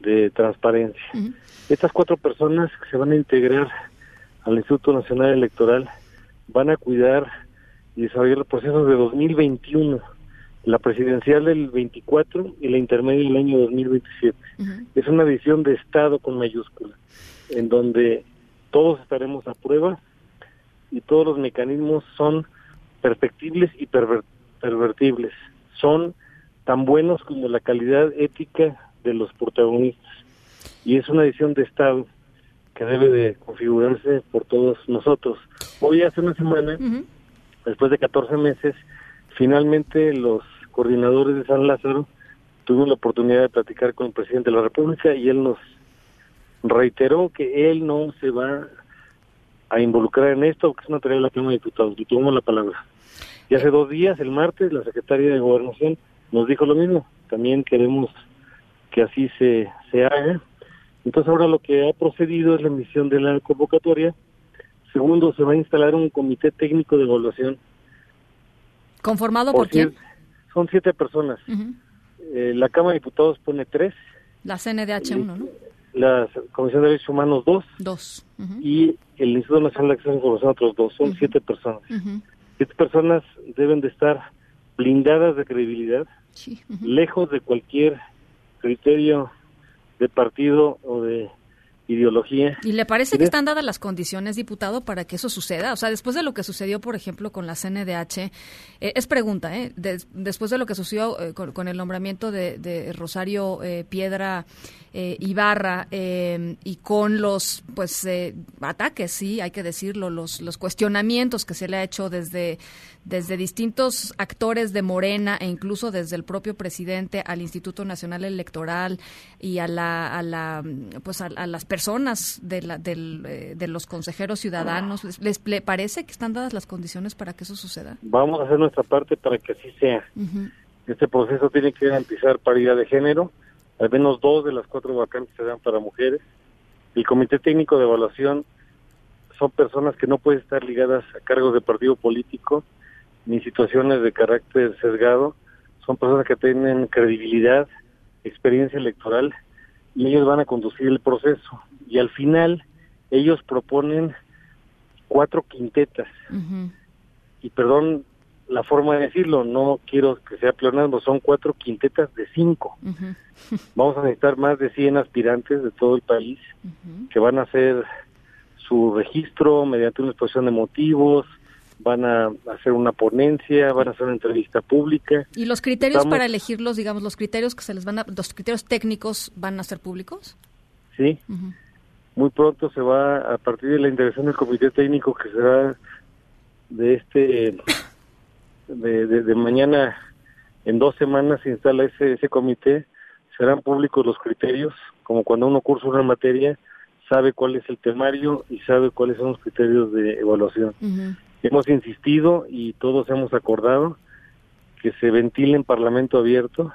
de transparencia. Uh -huh. Estas cuatro personas que se van a integrar al Instituto Nacional Electoral van a cuidar y desarrollar los procesos de 2021, la presidencial del 24 y la intermedia del año 2027. Es una visión de Estado con mayúscula, en donde todos estaremos a prueba y todos los mecanismos son perfectibles y perver- pervertibles. Son tan buenos como la calidad ética de los protagonistas. Y es una visión de Estado que debe de configurarse por todos nosotros. Hoy hace una semana, después de 14 meses, finalmente los coordinadores de San Lázaro tuvieron la oportunidad de platicar con el presidente de la República y él nos reiteró que él no se va a involucrar en esto, porque es una tarea de la Cámara de Diputados. Y tomamos la palabra. Y hace dos días, el martes, la secretaria de Gobernación nos dijo lo mismo. También queremos que así se, se haga. Entonces ahora lo que ha procedido es la emisión de la convocatoria. Segundo, se va a instalar un comité técnico de evaluación. ¿Conformado por, quién? siete- son siete personas. Eh, la Cámara de Diputados pone tres, La CNDH1, ¿no? la Comisión de Derechos Humanos dos Dos. Y el Instituto Nacional de Acceso a la Información otros dos. Son siete personas. Siete personas deben de estar blindadas de credibilidad, Sí. lejos de cualquier criterio de partido o de ideología. ¿Y le parece que es- están dadas las condiciones, diputado, para que eso suceda? O sea, después de lo que sucedió, por ejemplo, con la CNDH, eh, es pregunta, ¿eh? Des- después de lo que sucedió eh, con, con el nombramiento de, de Rosario eh, Piedra Ibarra eh, y con los pues eh, ataques, sí, hay que decirlo, los, los cuestionamientos que se le ha hecho desde, desde distintos actores de Morena e incluso desde el propio presidente al Instituto Nacional Electoral y a la, a la pues a, a las personas de, la, del, eh, de los consejeros ciudadanos les, les le parece que están dadas las condiciones para que eso suceda Vamos a hacer nuestra parte para que así sea. Este proceso tiene que garantizar paridad de género. Al menos dos de las cuatro vacantes serán para mujeres. El Comité Técnico de Evaluación son personas que no pueden estar ligadas a cargos de partido político ni situaciones de carácter sesgado. Son personas que tienen credibilidad, experiencia electoral y ellos van a conducir el proceso. Y al final ellos proponen cuatro quintetas y perdón la forma de decirlo, no quiero que sea pleonasmo, son cuatro quintetas de cinco. [laughs] Vamos a necesitar más de 100 aspirantes de todo el país que van a hacer su registro mediante una exposición de motivos, van a hacer una ponencia, van a hacer una entrevista pública. y los criterios Estamos- para elegirlos digamos los criterios que se les van a los criterios técnicos van a ser públicos Sí, muy pronto se va a partir de la intervención del comité técnico que será de este de, de- de mañana en dos semanas se instala ese ese comité serán públicos los criterios como cuando uno cursa una materia sabe cuál es el temario y sabe cuáles son los criterios de evaluación Ujú. Hemos insistido y todos hemos acordado que se ventile en parlamento abierto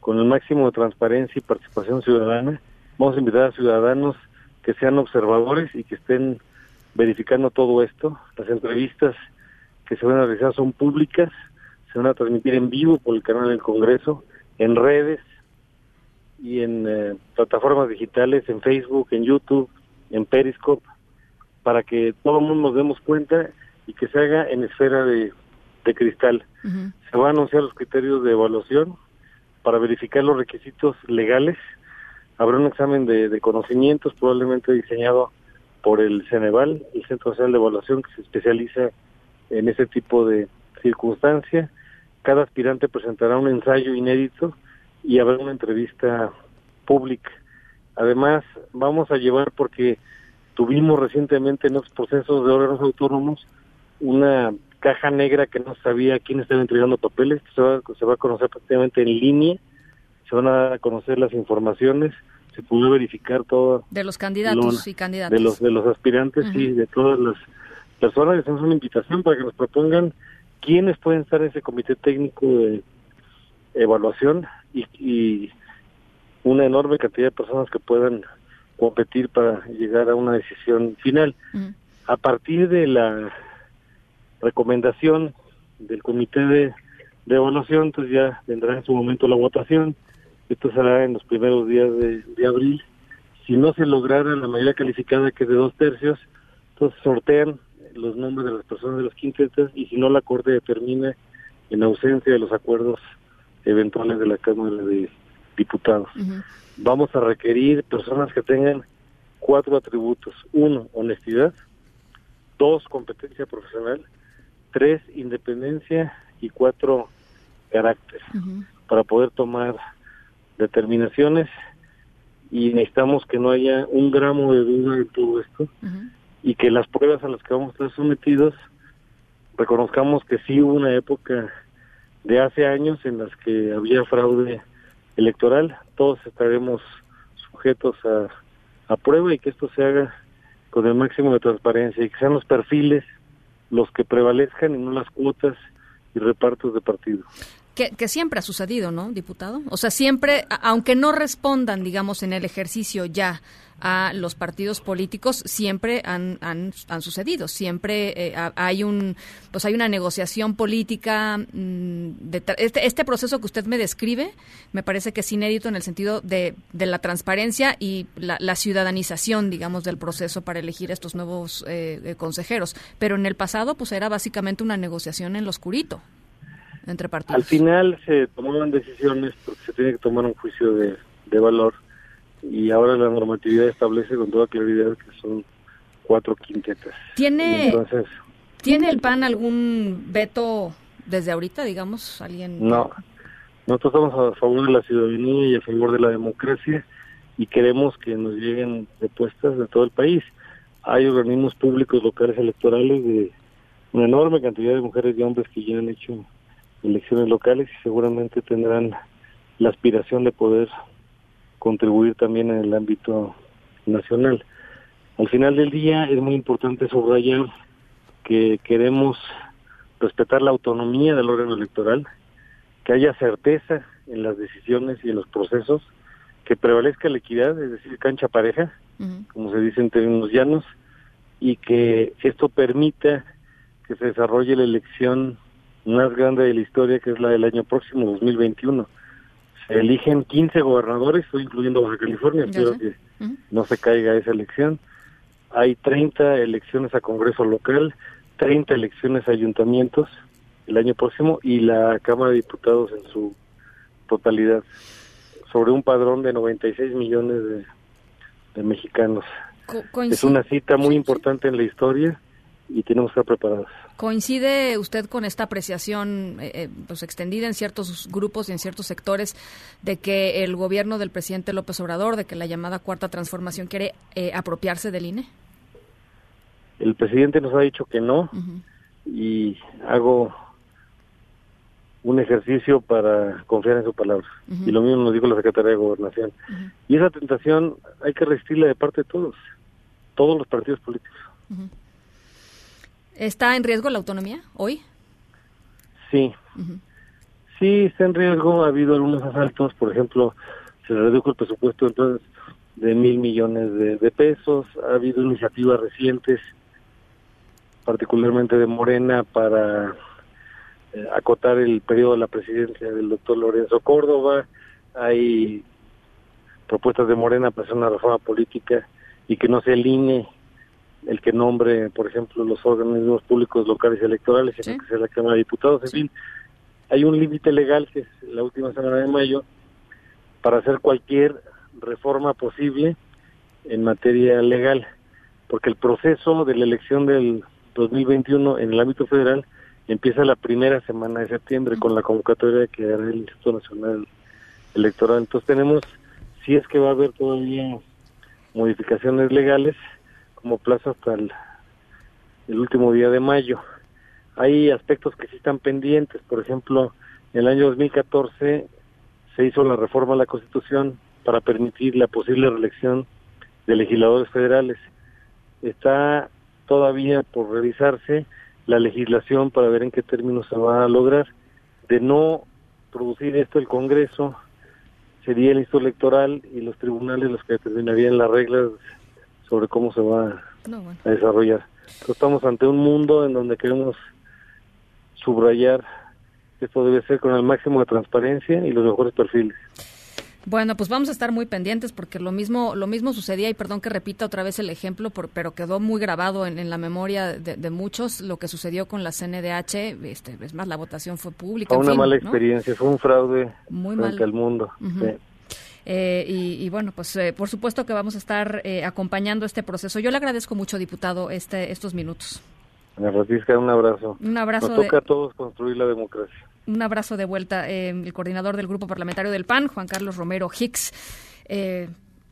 con el máximo de transparencia y participación ciudadana. Vamos a invitar a ciudadanos que sean observadores y que estén verificando todo esto. Las entrevistas que se van a realizar son públicas, se van a transmitir en vivo por el canal del Congreso, en redes y en eh, plataformas digitales, en Facebook, en YouTube, en Periscope, para que todo el mundo nos demos cuenta y que se haga en esfera de, de cristal. Se van a anunciar los criterios de evaluación para verificar los requisitos legales. Habrá un examen de, de conocimientos probablemente diseñado por el Ceneval, el Centro Nacional de Evaluación, que se especializa en ese tipo de circunstancia. Cada aspirante presentará un ensayo inédito y habrá una entrevista pública. Además, vamos a llevar, porque tuvimos recientemente en los procesos de órganos autónomos una caja negra que no sabía quién estaba entregando papeles, se va, se va a conocer prácticamente en línea, se van a conocer las informaciones, se pudo verificar todo de los candidatos lo- y candidatas. de los de los aspirantes y de todas las personas, les hacemos una invitación para que nos propongan quiénes pueden estar en ese comité técnico de evaluación y, y una enorme cantidad de personas que puedan competir para llegar a una decisión final. A partir de la recomendación del comité de, de evaluación, entonces ya vendrá en su momento la votación. Esto será en los primeros días de, de abril. Si no se lograra la mayoría calificada, que es de dos tercios, entonces sortean los nombres de las personas de las quintetas y si no la Corte determina en ausencia de los acuerdos eventuales de la Cámara de Diputados. Vamos a requerir personas que tengan cuatro atributos. Uno, honestidad. Dos, competencia profesional. Tres, independencia. Y cuatro, carácter. Para poder tomar determinaciones y necesitamos que no haya un gramo de duda en todo esto y que las pruebas a las que vamos a estar sometidos reconozcamos que sí hubo una época de hace años en las que había fraude electoral, todos estaremos sujetos a, a prueba y que esto se haga con el máximo de transparencia y que sean los perfiles los que prevalezcan y no las cuotas y repartos de partido. Que, que, siempre ha sucedido, ¿no, diputado? O sea, siempre, aunque no respondan, digamos, en el ejercicio ya a los partidos políticos, siempre han, han, sucedido. Siempre eh, hay un, pues hay una negociación política. Mm, este, este proceso que usted me describe, me parece que es inédito en el sentido de, de la transparencia y la, la, ciudadanización, digamos, del proceso para elegir estos nuevos eh, consejeros. Pero en el pasado, pues era básicamente una negociación en lo oscurito entre partidos. Al final se tomaban decisiones se tiene que tomar un juicio de, de valor y ahora la normatividad establece con toda claridad que son cuatro quintetas. ¿Tiene, Entonces, ¿tiene el PAN algún veto desde ahorita, digamos? alguien No, nosotros estamos a favor de la ciudadanía y a favor de la democracia y queremos que nos lleguen respuestas de todo el país. Hay organismos públicos locales electorales de una enorme cantidad de mujeres y hombres que ya han hecho elecciones locales y seguramente tendrán la aspiración de poder contribuir también en el ámbito nacional. Al final del día es muy importante subrayar que queremos respetar la autonomía del órgano electoral, que haya certeza en las decisiones y en los procesos, que prevalezca la equidad, es decir, cancha pareja, como se dice en términos llanos, y que esto permita que se desarrolle la elección más grande de la historia, que es la del año próximo, 2021. Se eligen 15 gobernadores, estoy incluyendo Baja California, espero que no se caiga esa elección. Hay 30 elecciones a Congreso local, 30 elecciones a ayuntamientos el año próximo y la Cámara de Diputados en su totalidad, sobre un padrón de 96 millones de, de mexicanos. es una cita muy importante en la historia y tenemos que estar preparados. ¿Coincide usted con esta apreciación eh, eh, pues extendida en ciertos grupos y en ciertos sectores de que el gobierno del presidente López Obrador, de que la llamada cuarta transformación quiere eh, apropiarse del INE? El presidente nos ha dicho que no y hago un ejercicio para confiar en su palabra. Y lo mismo nos dijo la secretaria de Gobernación. Y esa tentación hay que resistirla de parte de todos, todos los partidos políticos. ¿Está en riesgo la autonomía hoy? Sí. Sí, está en riesgo. Ha habido algunos asaltos, por ejemplo, se redujo el presupuesto entonces de mil millones de, pesos. Ha habido iniciativas recientes, particularmente de Morena, para eh, acotar el periodo de la presidencia del doctor Lorenzo Córdoba. Hay propuestas de Morena para hacer una reforma política y que no se alinee el que nombre, por ejemplo, los organismos públicos locales y electorales, sino que sea la Cámara de Diputados. En fin, hay un límite legal, que es la última semana de mayo, para hacer cualquier reforma posible en materia legal, porque el proceso de la elección del 2021 en el ámbito federal empieza la primera semana de septiembre con la convocatoria que hará el Instituto Nacional Electoral. Entonces tenemos, si es que va a haber todavía modificaciones legales, como plazo hasta el, último día de mayo. Hay aspectos que sí están pendientes, por ejemplo, en el año 2014 se hizo la reforma a la Constitución para permitir la posible reelección de legisladores federales. Está todavía por revisarse la legislación para ver en qué términos se va a lograr. De no producir esto el Congreso, sería el Instituto Electoral y los tribunales los que determinarían las reglas sobre cómo se va a desarrollar. estamos ante un mundo en donde queremos subrayar que esto debe ser con el máximo de transparencia y los mejores perfiles. Bueno, pues vamos a estar muy pendientes porque lo mismo lo mismo sucedía y perdón que repita otra vez el ejemplo, por, pero quedó muy grabado en, la memoria de, muchos lo que sucedió con la CNDH. Este, es más, la votación fue pública. Fue una mala experiencia, fue un fraude muy frente al mundo. Eh, y, bueno, pues eh, por supuesto que vamos a estar eh, acompañando este proceso. Yo le agradezco mucho, diputado, este, estos minutos. Ana Francisca, un abrazo. Un abrazo. Nos toca a todos construir la democracia. Un abrazo de vuelta. el coordinador del Grupo Parlamentario del PAN, Juan Carlos Romero Hicks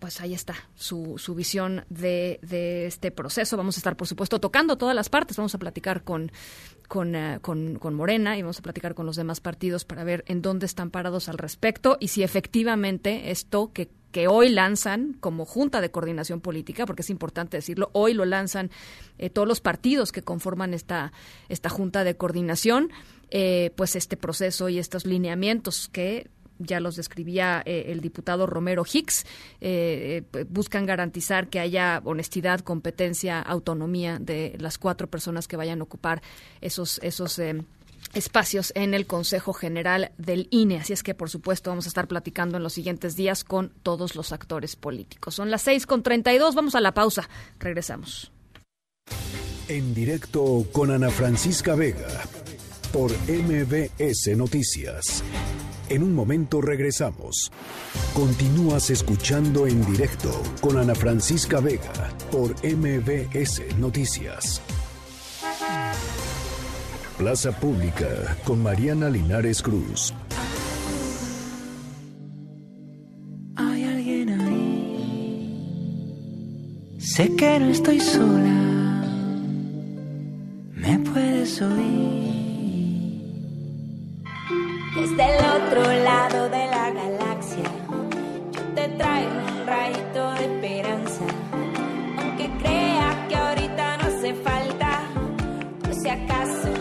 pues ahí está su, su visión de, este proceso. Vamos a estar, por supuesto, tocando todas las partes. Vamos a platicar con, con, eh, con, con, Morena y vamos a platicar con los demás partidos para ver en dónde están parados al respecto y si efectivamente esto que, que hoy lanzan como Junta de Coordinación Política, porque es importante decirlo, hoy lo lanzan eh, todos los partidos que conforman esta, esta Junta de Coordinación, eh, pues este proceso y estos lineamientos que ya los describía eh, el diputado Romero Hicks, eh, eh, buscan garantizar que haya honestidad, competencia, autonomía de las cuatro personas que vayan a ocupar esos, esos espacios en el Consejo General del INE. Así es que, por supuesto, vamos a estar platicando en los siguientes días con todos los actores políticos. Son las seis con treinta y dos. Vamos a la pausa. Regresamos. En directo con Ana Francisca Vega por MBS Noticias. En un momento regresamos. Continúas escuchando en directo con Ana Francisca Vega por MBS Noticias. Plaza Pública con Mariana Linares Cruz. Hay alguien ahí. Sé que no estoy sola. Me puedes oír. Desde el otro lado de la galaxia, yo te traigo un rayito de esperanza. Aunque crea que ahorita no hace falta, por si acaso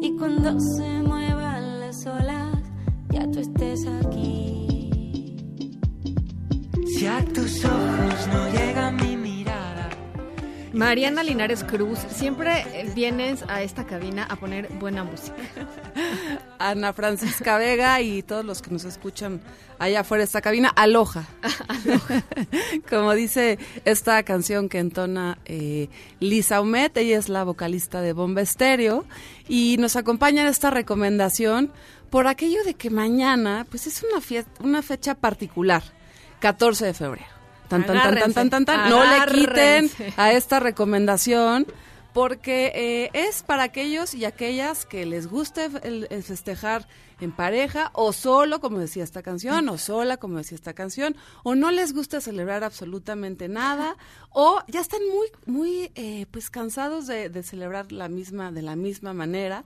y cuando se muevan las olas ya tú estés aquí. Si a tus ojos no llega mi mirada. Mariana Linares Cruz, siempre eh, vienes a esta cabina a poner buena música. Ana Francisca Vega y todos los que nos escuchan allá afuera de esta cabina, aloja. [laughs] Como dice esta canción que entona eh, Lisa Humet, ella es la vocalista de Bomba Estéreo y nos acompaña en esta recomendación por aquello de que mañana pues es una, fiesta, una fecha particular, 14 de febrero. Tan, tan, tan, tan, tan, tan, tan. No le quiten a esta recomendación porque eh, es para aquellos y aquellas que les guste el, festejar en pareja o solo, como decía esta canción, o sola, como decía esta canción, o no les gusta celebrar absolutamente nada, o ya están muy, muy, eh, pues cansados de, de celebrar la misma, de la misma manera.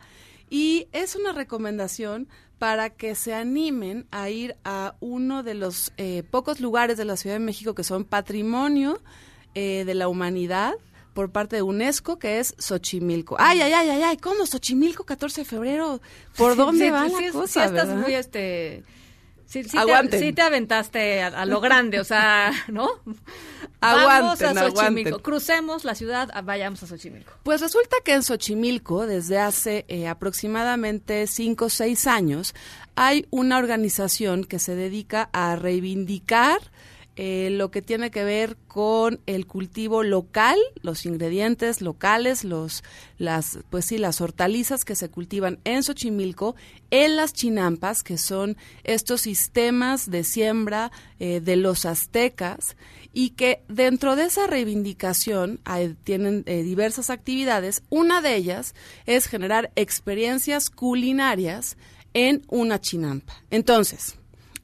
Y es una recomendación para que se animen a ir a uno de los eh, pocos lugares de la Ciudad de México que son patrimonio eh, de la humanidad por parte de UNESCO, que es Xochimilco. Ay, ay, ay, ay, ay, ¿cómo Xochimilco 14 de febrero? ¿Por dónde sí, va sí, la sí, cosa? sí estás verdad? muy este sí, sí te, sí te aventaste a, a lo grande, o sea, [laughs] ¿no? Vamos Aguanten, a Xochimilco, aguanten. crucemos la ciudad, ah, vayamos a Xochimilco. Pues resulta que en Xochimilco, desde hace eh, aproximadamente cinco o seis años, hay una organización que se dedica a reivindicar eh, lo que tiene que ver con el cultivo local, los ingredientes locales, los, las, pues sí, las hortalizas que se cultivan en Xochimilco, en las chinampas, que son estos sistemas de siembra eh, de los aztecas, y que dentro de esa reivindicación tienen eh, diversas actividades. Una de ellas es generar experiencias culinarias en una chinampa. Entonces,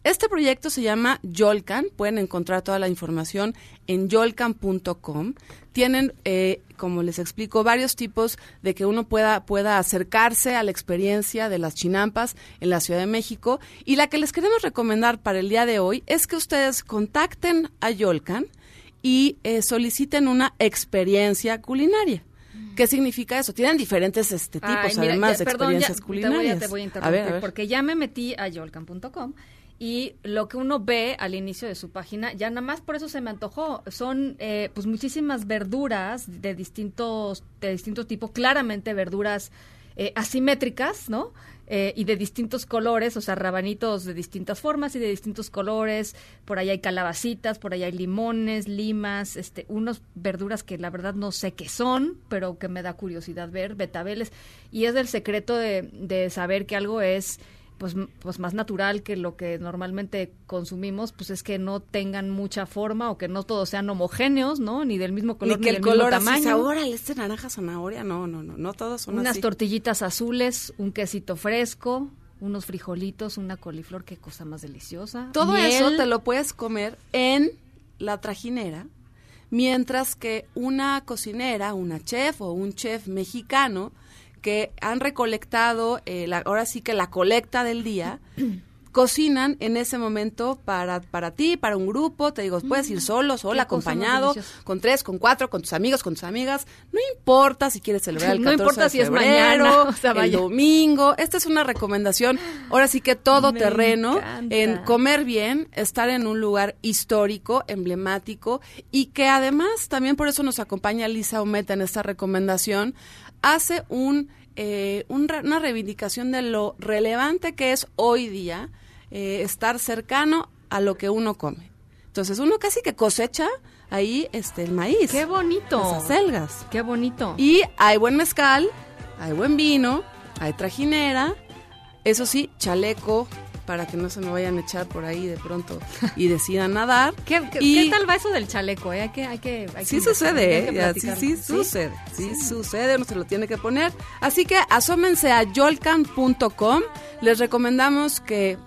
Este proyecto se llama Yolcan. Pueden encontrar toda la información en yolcan.com. Tienen, eh, como les explico, varios tipos de que uno pueda, pueda acercarse a la experiencia de las chinampas en la Ciudad de México. Y la que les queremos recomendar para el día de hoy es que ustedes contacten a Yolcan y eh, soliciten una experiencia culinaria. ¿Qué significa eso? Tienen diferentes este, tipos, Ay, mira, además ya- de perdón, ya experiencias te voy a- culinarias. Te voy a, A interrumpir ver, a ver. porque ya me metí a yolcan.com y lo que uno ve al inicio de su página, ya nada más por eso se me antojó, son eh, pues muchísimas verduras de distintos, de distintos tipos, claramente verduras eh, asimétricas, ¿no? Eh, y de distintos colores, o sea, rabanitos de distintas formas y de distintos colores. Por ahí hay calabacitas, por ahí hay limones, limas, este, unos verduras que la verdad no sé qué son, pero que me da curiosidad ver, betabeles. Y es el secreto de, de saber que algo es pues, pues más natural que lo que normalmente consumimos, pues es que no tengan mucha forma o que no todos sean homogéneos, ¿no? Ni del mismo color, Ni ni, que el del mismo color así, tamaño. sea, órale, este naranja zanahoria, no, no, no, no todos son unas así. tortillitas azules, un quesito fresco, unos frijolitos, una coliflor, qué cosa más deliciosa. Todo miel. eso te lo puedes comer en la trajinera, mientras que una cocinera, una chef o un chef mexicano que han recolectado, eh, la- ahora sí que la colecta del día, [clears throat] cocinan en ese momento para, para ti, para un grupo, te digo, puedes ir solo, sola, Mm, cosa más acompañado, con tres, con cuatro, con tus amigos, con tus amigas, no importa si quieres celebrar [laughs] el No 14 importa de si es mañana, o sea, el domingo, esta es una recomendación, ahora sí que todo Me terreno, encanta. en comer bien, estar en un lugar histórico, emblemático y que además también por eso nos acompaña Lisa Ometa en esta recomendación, hace un, eh, un una reivindicación de lo relevante que es hoy día eh, estar cercano a lo que uno come. Entonces uno casi que cosecha ahí este el maíz. Qué bonito. Las acelgas. Qué bonito. Y hay buen mezcal, hay buen vino, hay trajinera, eso sí, chaleco para que no se me vayan a echar por ahí de pronto y decidan nadar. ¿Qué, qué- Y- qué tal va eso del chaleco? eh? Hay que, hay que, hay Sí sucede, hay ¿eh? que sí, sucede, sí, sucede, uno se lo tiene que poner. Así que asómense a yolcan.com, les recomendamos que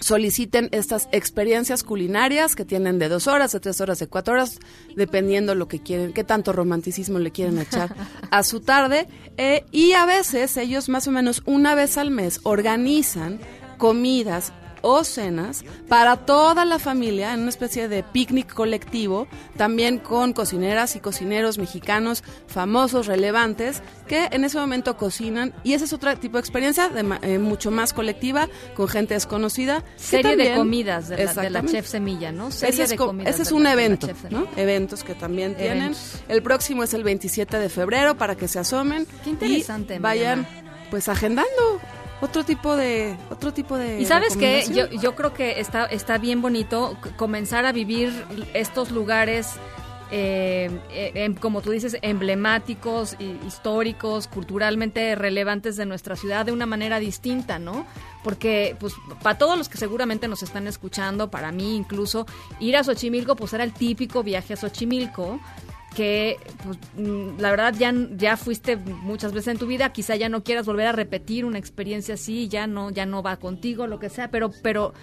soliciten estas experiencias culinarias que tienen de dos horas, de tres horas, de cuatro horas, dependiendo lo que quieren, qué tanto romanticismo le quieren echar [laughs] a su tarde. Eh, y a veces ellos más o menos una vez al mes organizan comidas o cenas para toda la familia en una especie de picnic colectivo, también con cocineras y cocineros mexicanos famosos, relevantes, que en ese momento cocinan y ese es otro tipo de experiencia de eh, mucho más colectiva, con gente desconocida. Serie de comidas de la, de la Exactamente. chef Semilla, ¿no? Serie Ese es, de co- comidas ese es un evento. Eventos que también tienen. Eventos. El próximo es el 27 de febrero para que se asomen. Qué interesante, Y vayan, Mariana. pues, agendando otro tipo de otro tipo de Y sabes que yo, yo creo que está, está bien bonito comenzar a vivir estos lugares, eh, eh, em- como tú dices, emblemáticos, y históricos, culturalmente relevantes de nuestra ciudad de una manera distinta, ¿no? Porque, pues, para todos los que seguramente nos están escuchando, para mí incluso, ir a Xochimilco, pues era el típico viaje a Xochimilco que pues, mm, la verdad ya, ya fuiste muchas veces en tu vida, quizá ya no quieras volver a repetir una experiencia así, ya no, ya no va contigo, lo que sea, pero, pero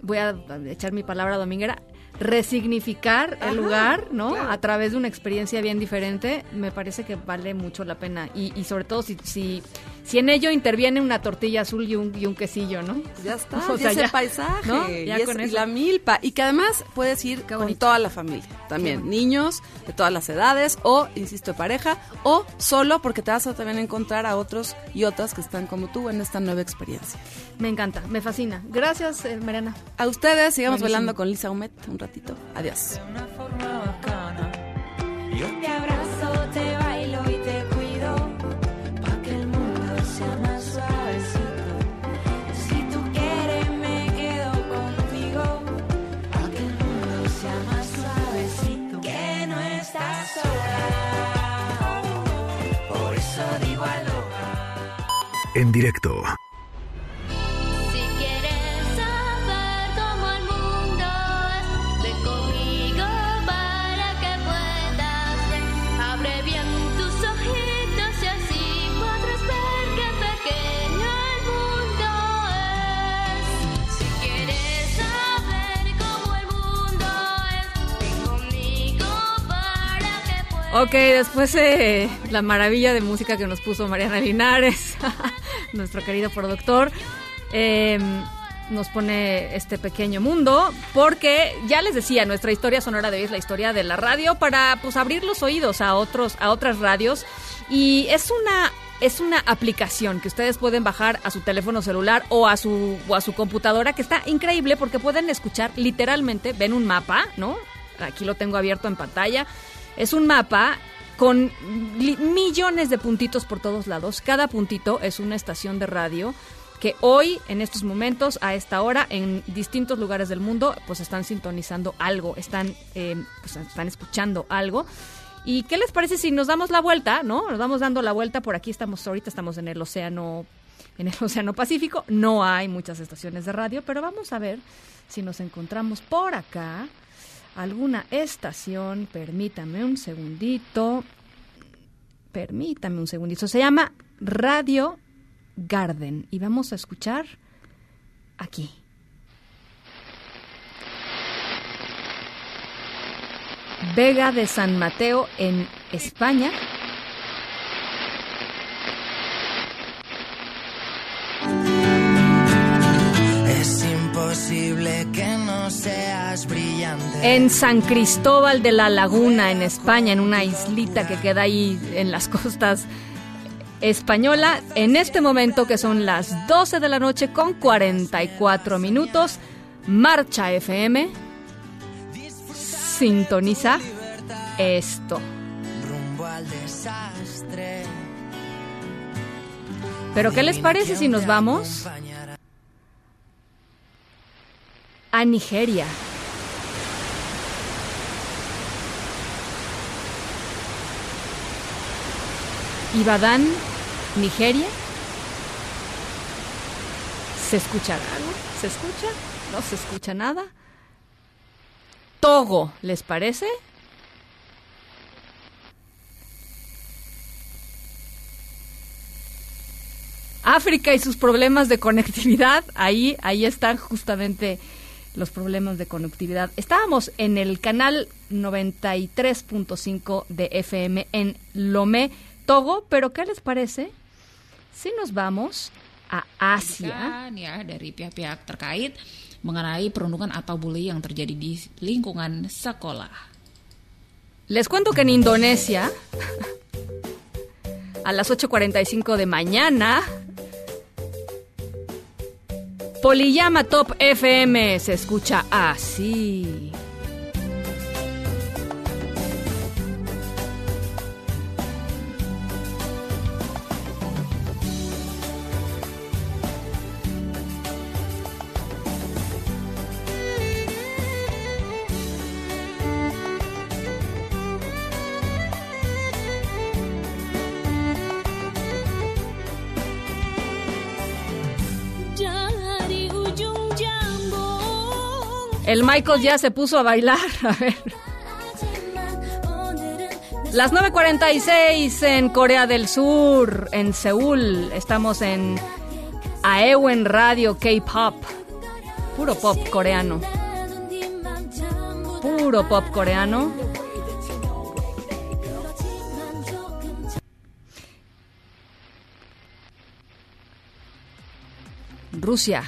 voy a echar mi palabra dominguera, resignificar Ajá, el lugar, ¿no? A través de una experiencia bien diferente, me parece que vale mucho la pena. Y, y sobre todo si, si, si en ello interviene una tortilla azul y un, y un quesillo, ¿no? Ya está, [laughs] O ya sea, es ya, el paisaje, ¿no? y, Ya es- con y eso. la milpa, y que además puedes ir con toda la familia, también niños de todas las edades, o, insisto, pareja, o solo porque te vas a también encontrar a otros y otras que están como tú en esta nueva experiencia. Me encanta, me fascina. Gracias, eh, Mariana. A ustedes, sigamos Buenísimo. bailando con Lisa Humet un ratito. Adiós. Yo te abrazo, en directo. Si quieres saber cómo el mundo es, ven conmigo para que puedas ver. Abre bien tus ojitos y así podrás ver qué pequeño el mundo es. Si quieres saber cómo el mundo es, ven conmigo para que puedas. Ok, después eh, la maravilla de música que nos puso Mariana Linares. [laughs] nuestro querido productor, eh, nos pone este pequeño mundo, porque ya les decía, nuestra historia sonora de hoy es la historia de la radio para pues abrir los oídos a otros, a otras radios. Y es una es una aplicación que ustedes pueden bajar a su teléfono celular o a su o a su computadora que está increíble porque pueden escuchar literalmente, ven un mapa, ¿no? Aquí lo tengo abierto en pantalla. Es un mapa con millones de puntitos por todos lados. Cada puntito es una estación de radio que hoy, en estos momentos, a esta hora, en distintos lugares del mundo, pues están sintonizando algo, están, eh, pues, están escuchando algo. ¿Y qué les parece si nos damos la vuelta, no? Nos vamos dando la vuelta por aquí, estamos ahorita estamos en el océano, en el [laughs] océano Pacífico. No hay muchas estaciones de radio, pero vamos a ver si nos encontramos por acá alguna estación. Permítame un segundito. Permítame un segundito. Se llama Radio Garden y vamos a escuchar aquí. Vega de San Mateo en España. Imposible que no seas brillante. En San Cristóbal de la Laguna, en España, en una islita que queda ahí en las costas española, en este momento que son las 12 de la noche con 44 minutos, Marcha FM sintoniza esto. Rumbo al desastre. Pero ¿qué les parece si nos vamos a Nigeria? Ibadan, Nigeria. ¿Se escucha algo? ¿Se escucha? ¿No se escucha nada? Togo, ¿les parece? África y sus problemas de conectividad, ahí, ahí están justamente los problemas de conectividad. Estábamos en el canal 93.5 de FM en Lomé, Togo, pero ¿qué les parece si nos vamos a Asia? Ya dari pihak-pihak terkait mengenai perundungan atau bully yang terjadi di lingkungan sekolah. Les cuento que en Indonesia, [laughs] a las 8.45 de mañana, Polillama Top FM se escucha así. El Michael ya se puso a bailar. [laughs] A ver. Las 9.46 en Corea del Sur, en Seúl. Estamos en Aewen Radio K-Pop. Puro pop coreano. Puro pop coreano. Rusia.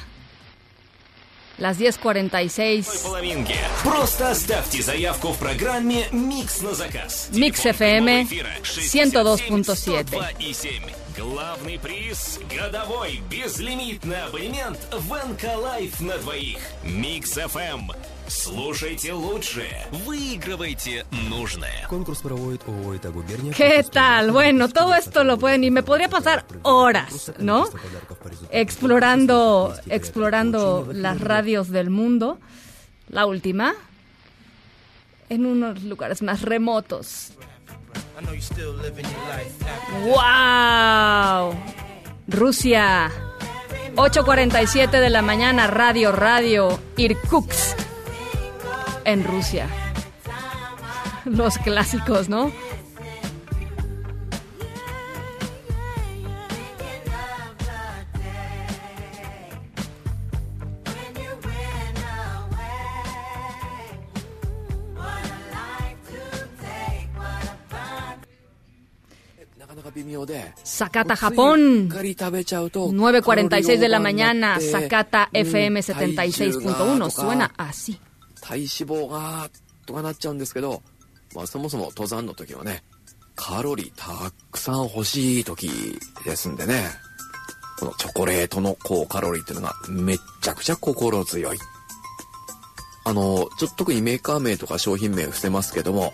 Las 10.46. половинки. Просто оставьте заявку в программе «Микс на заказ». Mix FM 102.7. 2 и 7. Главный приз – годовой безлимитный абонемент в НК Лайф на двоих. Микс FM. Слушайте лучшее, выигрывайте нужное. Конкурс проводит ООО «Ита губерния». ¿Qué tal? Bueno, todo esto lo pueden y me podría pasar horas, ¿no? Explorando, explorando las radios del mundo. La última, en unos lugares más remotos. ¡Wow! Rusia. 8.47 de la mañana, radio, radio, Irkutsk, en Rusia. Los clásicos, ¿no? Sakata, Japón. 9.46 de la mañana, Sakata FM 76.1. Suena así. 体脂肪がとかなっちゃうんですけど、まあ、そもそも登山の時はねカロリーたくさん欲しい時ですんでね。このチョコレートの高カロリーっていうのがめっちゃくちゃ心強い。あのちょっと特にメーカー名とか商品名伏せますけども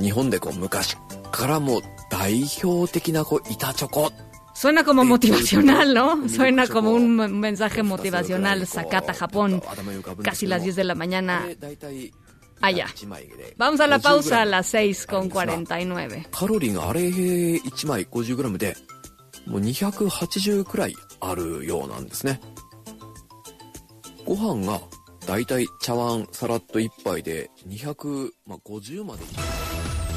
日本でこう昔からも代表的なこう板チョコ Suena como motivacional, ¿no? Suena como un m- mensaje motivacional. Sakata, Japón. Casi las 10 de la mañana. Allá. Vamos a la pausa a las 6 con 49. カロリーがあれ1枚 50g でもう280くらいあるようなんですねご飯がだいたい茶碗さらっと1杯で250まで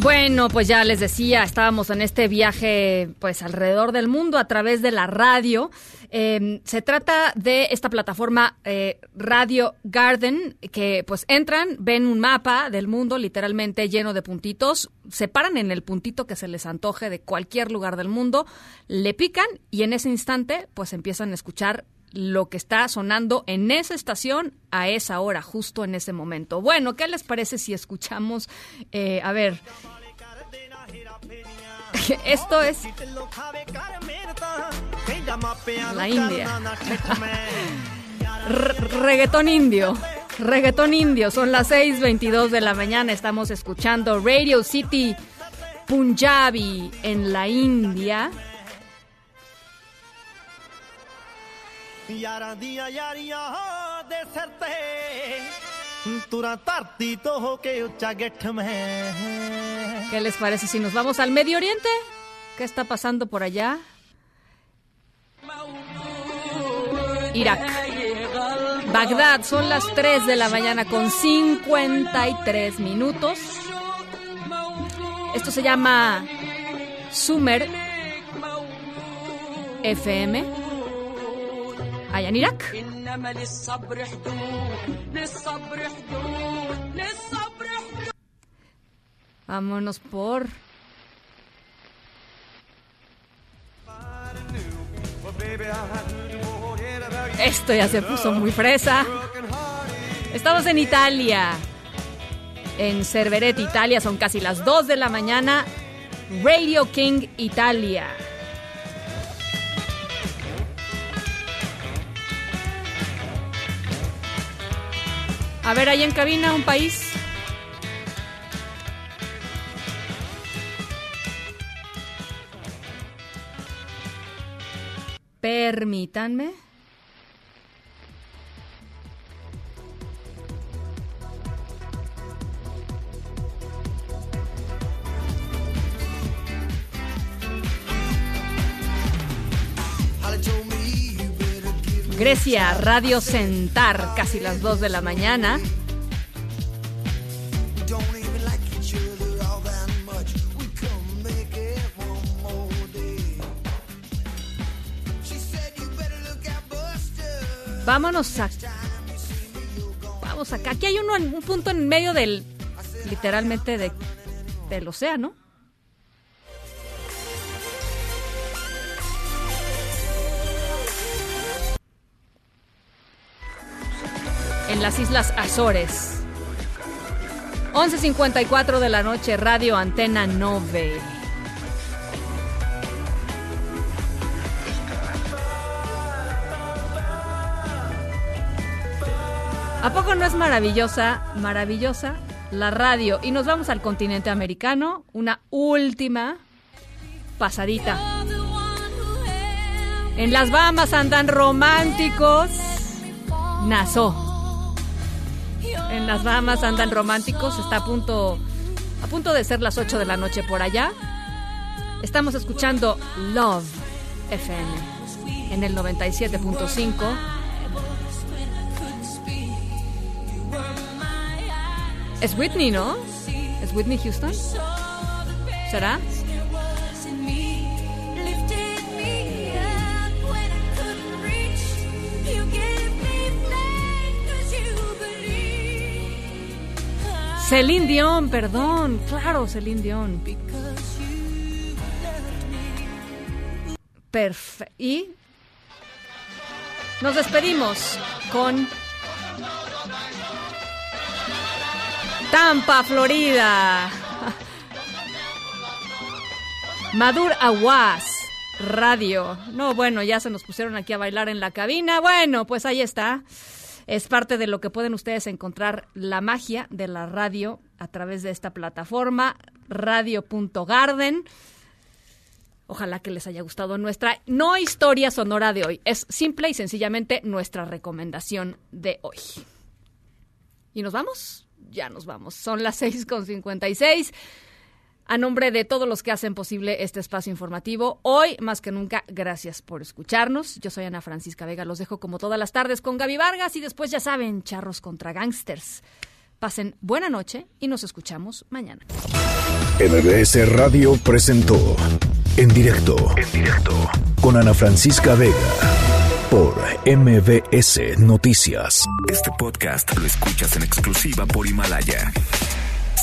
Bueno, pues ya les decía, estábamos en este viaje pues alrededor del mundo a través de la radio. Eh, se trata de esta plataforma eh, Radio Garden, que pues entran, ven un mapa del mundo literalmente lleno de puntitos, se paran en el puntito que se les antoje de cualquier lugar del mundo, le pican y en ese instante pues empiezan a escuchar lo que está sonando en esa estación a esa hora, justo en ese momento. Bueno, ¿qué les parece si escuchamos, eh, a ver, [laughs] esto es la India. [laughs] Reggaetón indio. Reggaetón indio. Son las 6:22 de la mañana. Estamos escuchando Radio City Punjabi en la India. ਯਾਰਾਂ ਦੀਆਂ ਯਾਰੀਆਂ ਦੇ ਸਿਰ ਤੇ ਤੁਰਾਂ ਧਰਤੀ ਤੋਂ ਹੋ ਕੇ ਉੱਚਾ ਗਿੱਠ ਮੈਂ ¿Qué les parece si nos vamos al Medio Oriente? ¿Qué está pasando por allá? Irak. Bagdad, son las 3 de la mañana con 53 minutos. Esto se llama Sumer FM. allá en Irak. Vámonos por... Esto ya se puso muy fresa. Estamos en Italia. En Cerveret, Italia, son casi las 2 de la mañana. Radio King Italia. A ver, ahí en cabina, un país. Permítanme. Grecia, Radio Sentar, casi las 2 de la mañana. Vámonos a. Vamos acá. Aquí hay uno un punto en medio del. Literalmente de, del océano. En las Islas Azores. 11.54 de la noche, Radio Antena 9. ¿A poco no es maravillosa, maravillosa la radio? Y nos vamos al continente americano, una última pasadita. En las Bahamas andan románticos. Nassau. En las Bahamas andan románticos, está a punto a punto de ser las 8 de la noche por allá. Estamos escuchando Love FM en el 97.5. Es Whitney, ¿no? ¿Es Whitney Houston? ¿Será? Celine Dion, perdón. Claro, Celine Dion. Perfecto. Y nos despedimos con Tampa, Florida. Madur Aguas Radio. No, bueno, ya se nos pusieron aquí a bailar en la cabina. Bueno, pues ahí está. Es parte de lo que pueden ustedes encontrar la magia de la radio a través de esta plataforma, radio.garden. Ojalá que les haya gustado nuestra no historia sonora de hoy. Es simple y sencillamente nuestra recomendación de hoy. ¿Y nos vamos? Ya nos vamos. Son las 6.56. A nombre de todos los que hacen posible este espacio informativo, hoy más que nunca, gracias por escucharnos. Yo soy Ana Francisca Vega, los dejo como todas las tardes con Gaby Vargas y después ya saben, charros contra gangsters. Pasen buena noche y nos escuchamos mañana. MBS Radio presentó En directo, en directo, con Ana Francisca Vega, por MBS Noticias. Este podcast lo escuchas en exclusiva por Himalaya.